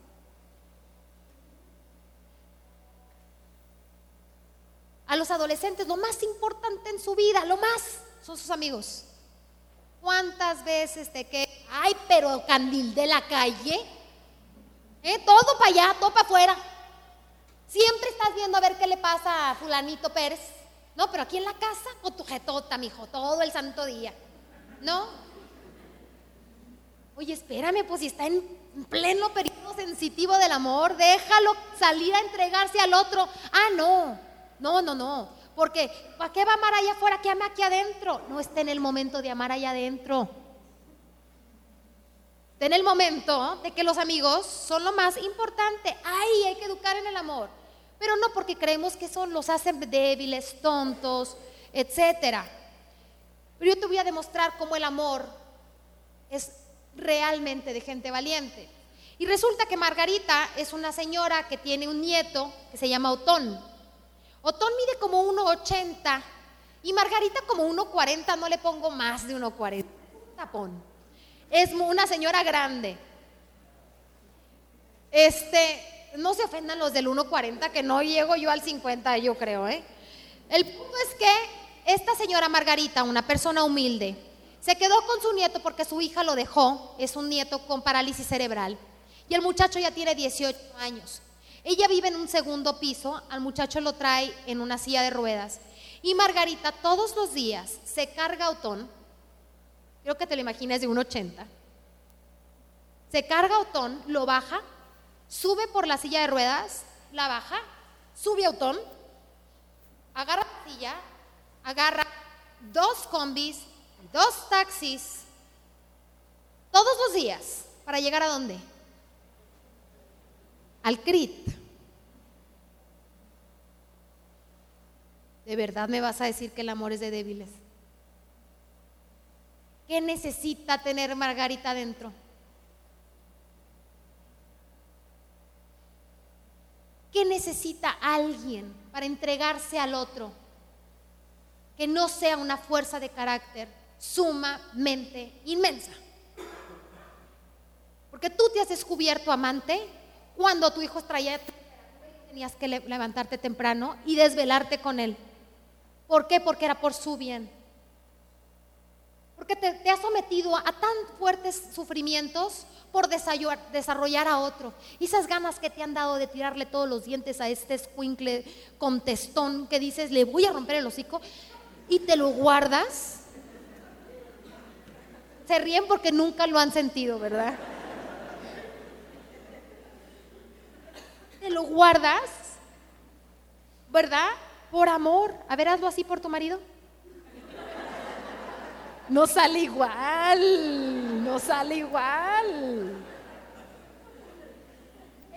A los adolescentes lo más importante en su vida, lo más son sus amigos. ¿Cuántas veces te que, ay, pero candil de la calle? ¿Eh? Todo para allá, todo para afuera. Siempre estás viendo a ver qué le pasa a fulanito Pérez. No, pero aquí en la casa, con tu jetota, mijo, todo el santo día. ¿No? Oye, espérame, pues si está en pleno periodo sensitivo del amor, déjalo salir a entregarse al otro. Ah, no, no, no, no. Porque, ¿para qué va a amar allá afuera que ame aquí adentro? No está en el momento de amar allá adentro. Está en el momento de que los amigos son lo más importante. Ay, hay que educar en el amor. Pero no porque creemos que eso los hacen débiles, tontos, etcétera. Pero yo te voy a demostrar cómo el amor es realmente de gente valiente. Y resulta que Margarita es una señora que tiene un nieto que se llama Otón. Otón mide como 1,80 y Margarita como 1,40, no le pongo más de 1,40. Tapón. Es una señora grande. Este, no se ofendan los del 1,40, que no llego yo al 50, yo creo, ¿eh? El punto es que esta señora Margarita, una persona humilde, se quedó con su nieto porque su hija lo dejó, es un nieto con parálisis cerebral, y el muchacho ya tiene 18 años. Ella vive en un segundo piso, al muchacho lo trae en una silla de ruedas, y Margarita todos los días se carga a Otón, creo que te lo imaginas de 1,80, se carga a Otón, lo baja, sube por la silla de ruedas, la baja, sube a Otón, agarra la silla, agarra dos combis, dos taxis, todos los días, para llegar a dónde? Al CRIT. ¿De verdad me vas a decir que el amor es de débiles? ¿Qué necesita tener Margarita dentro? ¿Qué necesita alguien para entregarse al otro? Que no sea una fuerza de carácter sumamente inmensa. Porque tú te has descubierto amante cuando tu hijo traía, tenías que levantarte temprano y desvelarte con él. ¿Por qué? Porque era por su bien. Porque te, has sometido a tan fuertes sufrimientos por desarrollar a otro. Y esas ganas que te han dado de tirarle todos los dientes a este escuincle contestón que dices, le voy a romper el hocico, y te lo guardas. Se ríen porque nunca lo han sentido, ¿verdad? Te lo guardas, ¿verdad? Por amor. A ver, hazlo así por tu marido. No sale igual, no sale igual.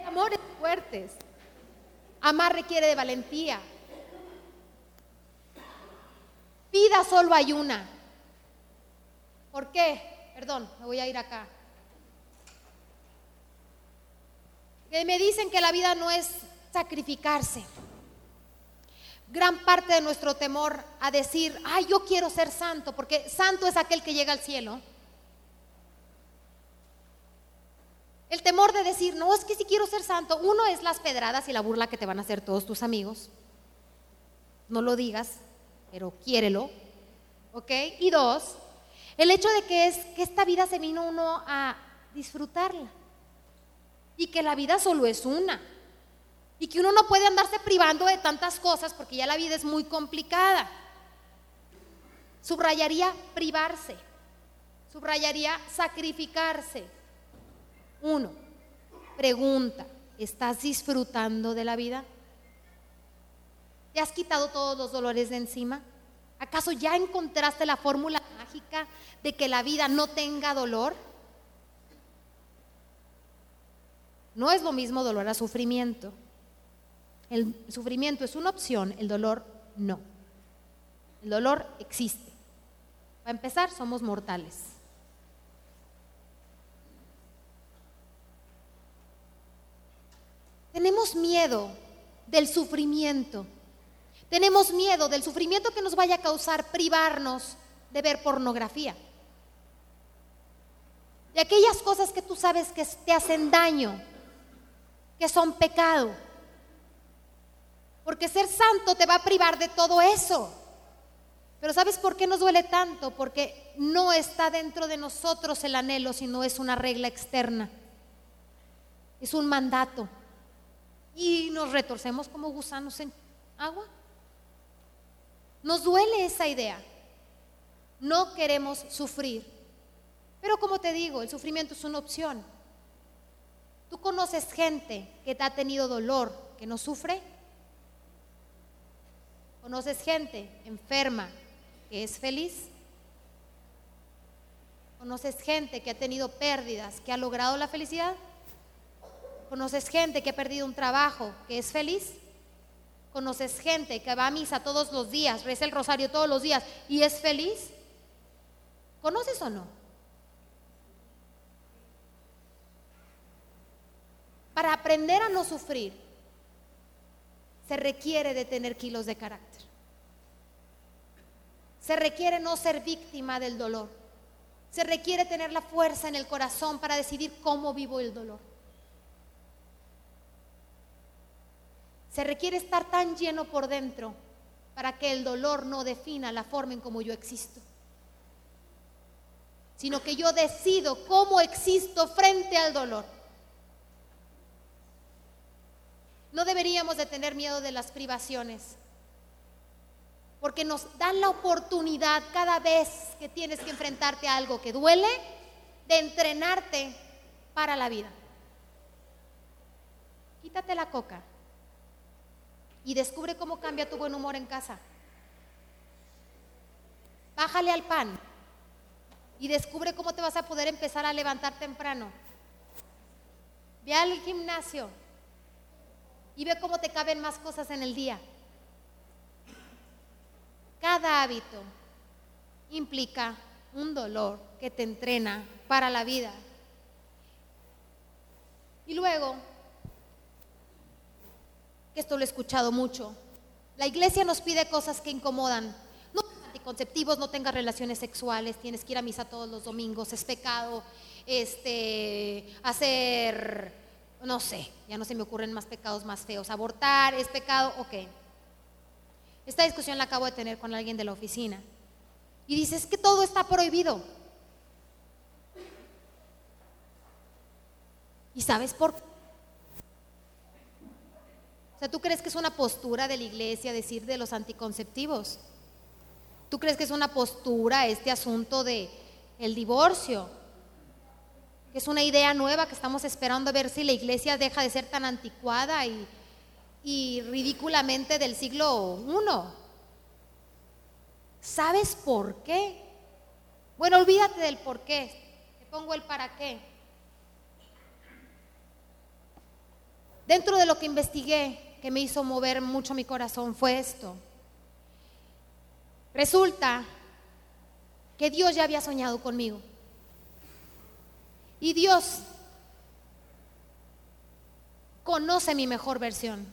Amores fuertes. Amar requiere de valentía. Vida solo hay una. ¿Por qué? Perdón, me voy a ir acá. Que me dicen que la vida no es sacrificarse gran parte de nuestro temor a decir, ay, yo quiero ser santo, porque santo es aquel que llega al cielo. El temor de decir, no, es que si quiero ser santo, uno es las pedradas y la burla que te van a hacer todos tus amigos. No lo digas, pero quiérelo. ¿Ok? Y dos, el hecho de que es que esta vida se vino uno a disfrutarla. Y que la vida solo es una y que uno no puede andarse privando de tantas cosas porque ya la vida es muy complicada. Subrayaría privarse, subrayaría sacrificarse. Uno, pregunta, ¿estás disfrutando de la vida? ¿Te has quitado todos los dolores de encima? ¿Acaso ya encontraste la fórmula mágica de que la vida no tenga dolor? No es lo mismo dolor a sufrimiento. El sufrimiento es una opción, el dolor no. El dolor existe. Para empezar, somos mortales. Tenemos miedo del sufrimiento. Tenemos miedo del sufrimiento que nos vaya a causar privarnos de ver pornografía. De aquellas cosas que tú sabes que te hacen daño, que son pecado. Porque ser santo te va a privar de todo eso. Pero ¿sabes por qué nos duele tanto? Porque no está dentro de nosotros el anhelo, sino es una regla externa. es un mandato. Y nos retorcemos como gusanos en agua. Nos duele esa idea. No queremos sufrir. Pero como te digo, el sufrimiento es una opción. ¿Tú conoces gente que te ha tenido dolor, que no sufre? ¿Conoces gente enferma que es feliz? ¿Conoces gente que ha tenido pérdidas, que ha logrado la felicidad? ¿Conoces gente que ha perdido un trabajo, que es feliz? ¿Conoces gente que va a misa todos los días, reza el rosario todos los días y es feliz? ¿Conoces o no? Para aprender a no sufrir, se requiere de tener kilos de carácter. Se requiere no ser víctima del dolor. Se requiere tener la fuerza en el corazón para decidir cómo vivo el dolor. Se requiere estar tan lleno por dentro para que el dolor no defina la forma en cómo yo existo, sino que yo decido cómo existo frente al dolor. No deberíamos de tener miedo de las privaciones, porque nos dan la oportunidad cada vez que tienes que enfrentarte a algo que duele, de entrenarte para la vida. Quítate la coca y descubre cómo cambia tu buen humor en casa. Bájale al pan y descubre cómo te vas a poder empezar a levantar temprano. Ve al gimnasio y ve cómo te caben más cosas en el día. Cada hábito implica un dolor que te entrena para la vida. Y luego que esto lo he escuchado mucho. La iglesia nos pide cosas que incomodan. No anticonceptivos, no tengas relaciones sexuales, tienes que ir a misa todos los domingos, es pecado. Este, hacer, no sé, ya no se me ocurren más pecados más feos. Abortar es pecado, ok. Esta discusión la acabo de tener con alguien de la oficina. Y dice, es que todo está prohibido. ¿Y sabes por qué? ¿tú crees que es una postura de la iglesia decir de los anticonceptivos? ¿Tú crees que es una postura este asunto de el divorcio? Que es una idea nueva que estamos esperando a ver si la iglesia deja de ser tan anticuada y, y ridículamente del siglo I. ¿Sabes por qué? Bueno, olvídate del por qué. Te pongo el para qué. Dentro de lo que investigué, que me hizo mover mucho mi corazón fue esto. Resulta que Dios ya había soñado conmigo. Y Dios conoce mi mejor versión.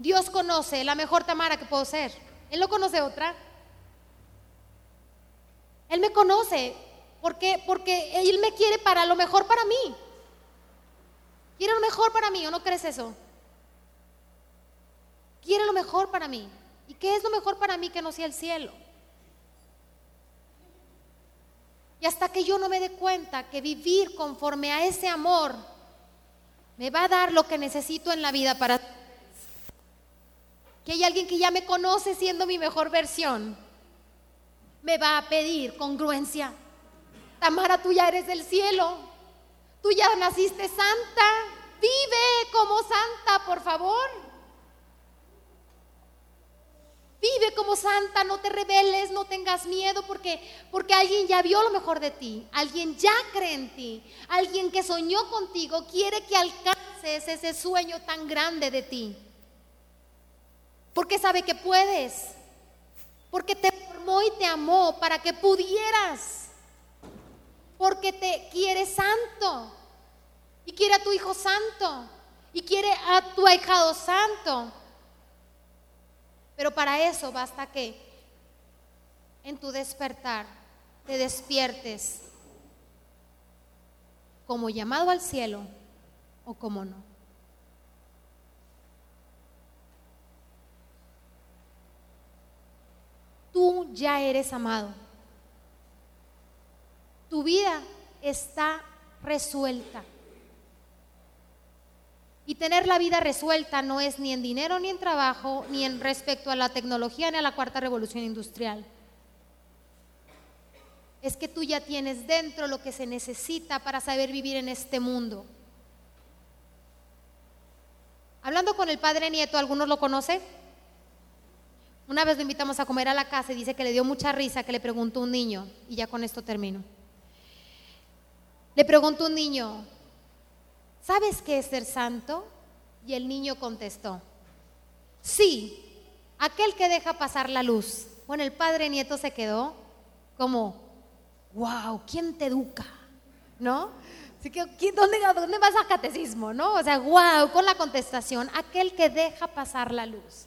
Dios conoce la mejor Tamara que puedo ser. Él no conoce otra. Él me conoce porque, porque Él me quiere para lo mejor para mí. Quiere lo mejor para mí, ¿o no crees eso? Quiere lo mejor para mí. ¿Y qué es lo mejor para mí que no sea el cielo? Y hasta que yo no me dé cuenta que vivir conforme a ese amor me va a dar lo que necesito en la vida para... Que hay alguien que ya me conoce siendo mi mejor versión, me va a pedir congruencia. Tamara, tú ya eres del cielo. Tú ya naciste santa, vive como santa, por favor. Vive como santa, no te rebeles, no tengas miedo porque porque alguien ya vio lo mejor de ti, alguien ya cree en ti, alguien que soñó contigo quiere que alcances ese sueño tan grande de ti. Porque sabe que puedes. Porque te formó y te amó para que pudieras porque te quiere santo y quiere a tu hijo santo y quiere a tu ahijado santo. Pero para eso basta que en tu despertar te despiertes como llamado al cielo o como no. Tú ya eres amado. Tu vida está resuelta. Y tener la vida resuelta no es ni en dinero, ni en trabajo, ni en respecto a la tecnología, ni a la cuarta revolución industrial. Es que tú ya tienes dentro lo que se necesita para saber vivir en este mundo. Hablando con el padre Nieto, ¿algunos lo conocen? Una vez lo invitamos a comer a la casa y dice que le dio mucha risa que le preguntó un niño, y ya con esto termino. Le preguntó un niño, ¿sabes qué es ser santo? Y el niño contestó, sí, aquel que deja pasar la luz. Bueno, el padre nieto se quedó como, wow, ¿quién te educa? ¿No? Así que, ¿dónde, ¿dónde vas a catecismo? ¿No? O sea, wow, con la contestación, aquel que deja pasar la luz.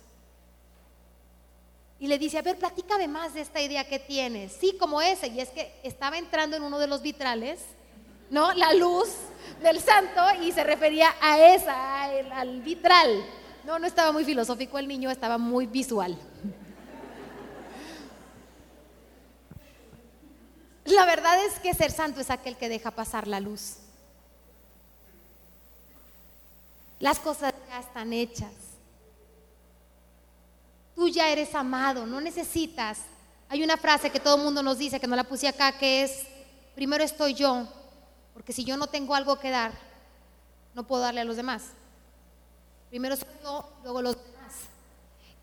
Y le dice, a ver, platícame más de esta idea que tienes. Sí, como ese. Y es que estaba entrando en uno de los vitrales ¿no? La luz del santo y se refería a esa, al vitral. No, no estaba muy filosófico el niño, estaba muy visual. La verdad es que ser santo es aquel que deja pasar la luz. Las cosas ya están hechas. Tú ya eres amado, no necesitas. Hay una frase que todo el mundo nos dice, que no la puse acá, que es, primero estoy yo, porque si yo no tengo algo que dar, no puedo darle a los demás. Primero soy yo, luego los demás.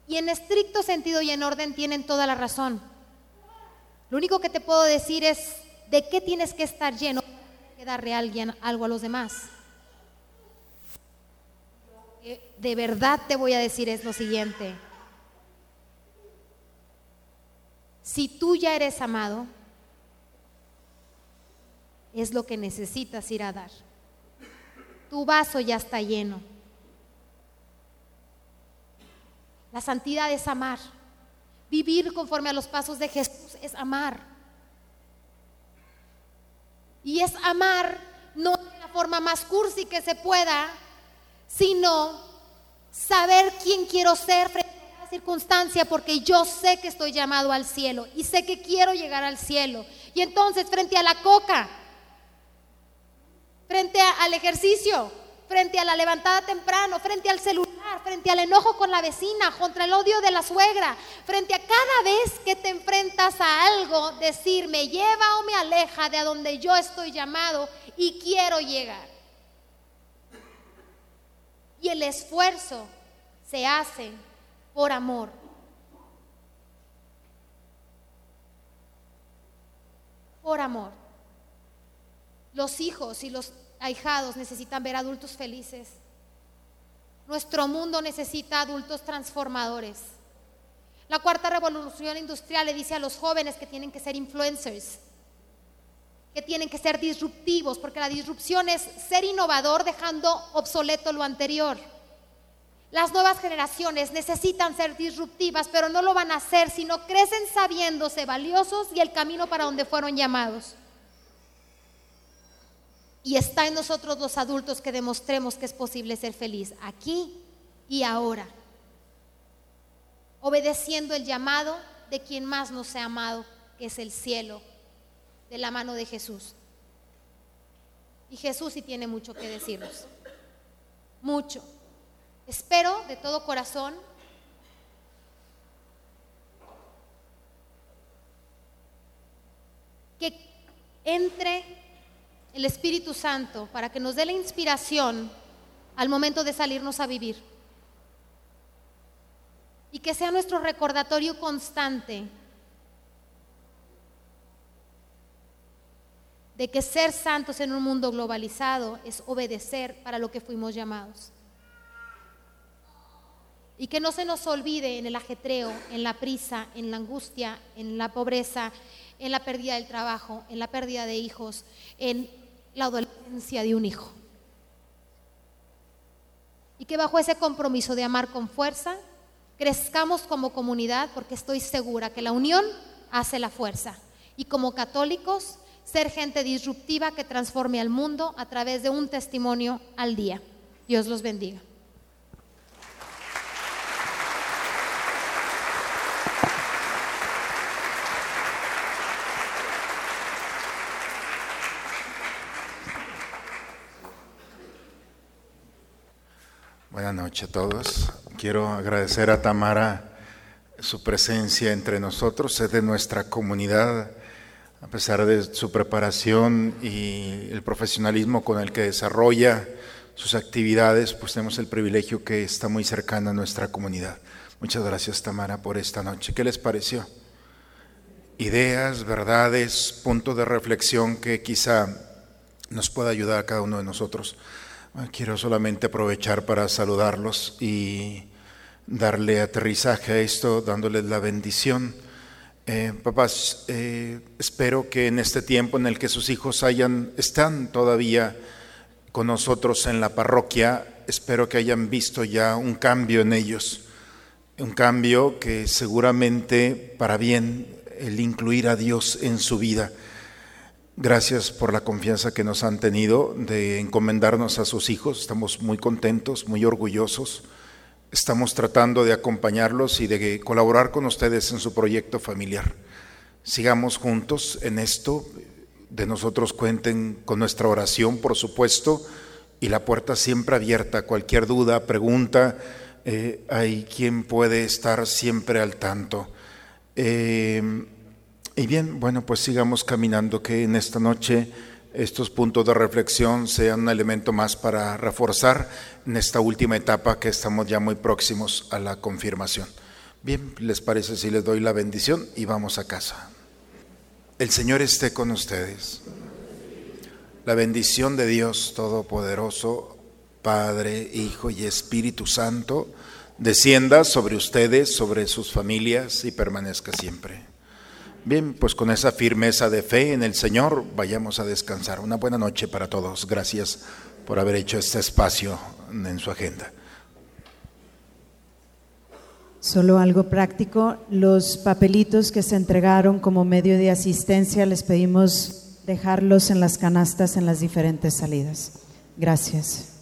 Y en estricto sentido y en orden tienen toda la razón. Lo único que te puedo decir es de qué tienes que estar lleno para darle a alguien algo a los demás. De verdad te voy a decir es lo siguiente. Si tú ya eres amado, es lo que necesitas ir a dar. Tu vaso ya está lleno. La santidad es amar. Vivir conforme a los pasos de Jesús es amar. Y es amar no de la forma más cursi que se pueda, sino saber quién quiero ser frente a la circunstancia, porque yo sé que estoy llamado al cielo y sé que quiero llegar al cielo. Y entonces frente a la coca, frente al ejercicio, frente a la levantada temprano, frente al celular, frente al enojo con la vecina, contra el odio de la suegra, frente a cada vez que te enfrentas a algo, decir, me lleva o me aleja de a donde yo estoy llamado y quiero llegar. Y el esfuerzo se hace por amor. Por amor. Los hijos y los ahijados necesitan ver adultos felices. Nuestro mundo necesita adultos transformadores. La cuarta revolución industrial le dice a los jóvenes que tienen que ser influencers, que tienen que ser disruptivos, porque la disrupción es ser innovador dejando obsoleto lo anterior. Las nuevas generaciones necesitan ser disruptivas, pero no lo van a hacer si no crecen sabiéndose valiosos y el camino para donde fueron llamados. Y está en nosotros los adultos que demostremos que es posible ser feliz aquí y ahora, obedeciendo el llamado de quien más nos ha amado, que es el cielo, de la mano de Jesús. Y Jesús sí tiene mucho que decirnos, mucho. Espero de todo corazón que entre el Espíritu Santo para que nos dé la inspiración al momento de salirnos a vivir. Y que sea nuestro recordatorio constante de que ser santos en un mundo globalizado es obedecer para lo que fuimos llamados. Y que no se nos olvide en el ajetreo, en la prisa, en la angustia, en la pobreza, en la pérdida del trabajo, en la pérdida de hijos, en la adolescencia de un hijo. Y que bajo ese compromiso de amar con fuerza, crezcamos como comunidad, porque estoy segura que la unión hace la fuerza. Y como católicos, ser gente disruptiva que transforme al mundo a través de un testimonio al día. Dios los bendiga. Buenas noches a todos. Quiero agradecer a Tamara su presencia entre nosotros, es de nuestra comunidad, a pesar de su preparación y el profesionalismo con el que desarrolla sus actividades, pues tenemos el privilegio que está muy cercana a nuestra comunidad. Muchas gracias Tamara por esta noche. ¿Qué les pareció? Ideas, verdades, punto de reflexión que quizá nos pueda ayudar a cada uno de nosotros. Quiero solamente aprovechar para saludarlos y darle aterrizaje a esto, dándoles la bendición. Eh, papás, eh, espero que en este tiempo en el que sus hijos hayan, están todavía con nosotros en la parroquia, espero que hayan visto ya un cambio en ellos, un cambio que seguramente para bien el incluir a Dios en su vida. Gracias por la confianza que nos han tenido de encomendarnos a sus hijos. Estamos muy contentos, muy orgullosos. Estamos tratando de acompañarlos y de colaborar con ustedes en su proyecto familiar. Sigamos juntos en esto. De nosotros cuenten con nuestra oración, por supuesto, y la puerta siempre abierta. Cualquier duda, pregunta, eh, hay quien puede estar siempre al tanto. Eh, y bien, bueno, pues sigamos caminando, que en esta noche estos puntos de reflexión sean un elemento más para reforzar en esta última etapa que estamos ya muy próximos a la confirmación. Bien, ¿les parece si les doy la bendición y vamos a casa? El Señor esté con ustedes. La bendición de Dios Todopoderoso, Padre, Hijo y Espíritu Santo, descienda sobre ustedes, sobre sus familias y permanezca siempre. Bien, pues con esa firmeza de fe en el Señor vayamos a descansar. Una buena noche para todos. Gracias por haber hecho este espacio en su agenda. Solo algo práctico, los papelitos que se entregaron como medio de asistencia les pedimos dejarlos en las canastas en las diferentes salidas. Gracias.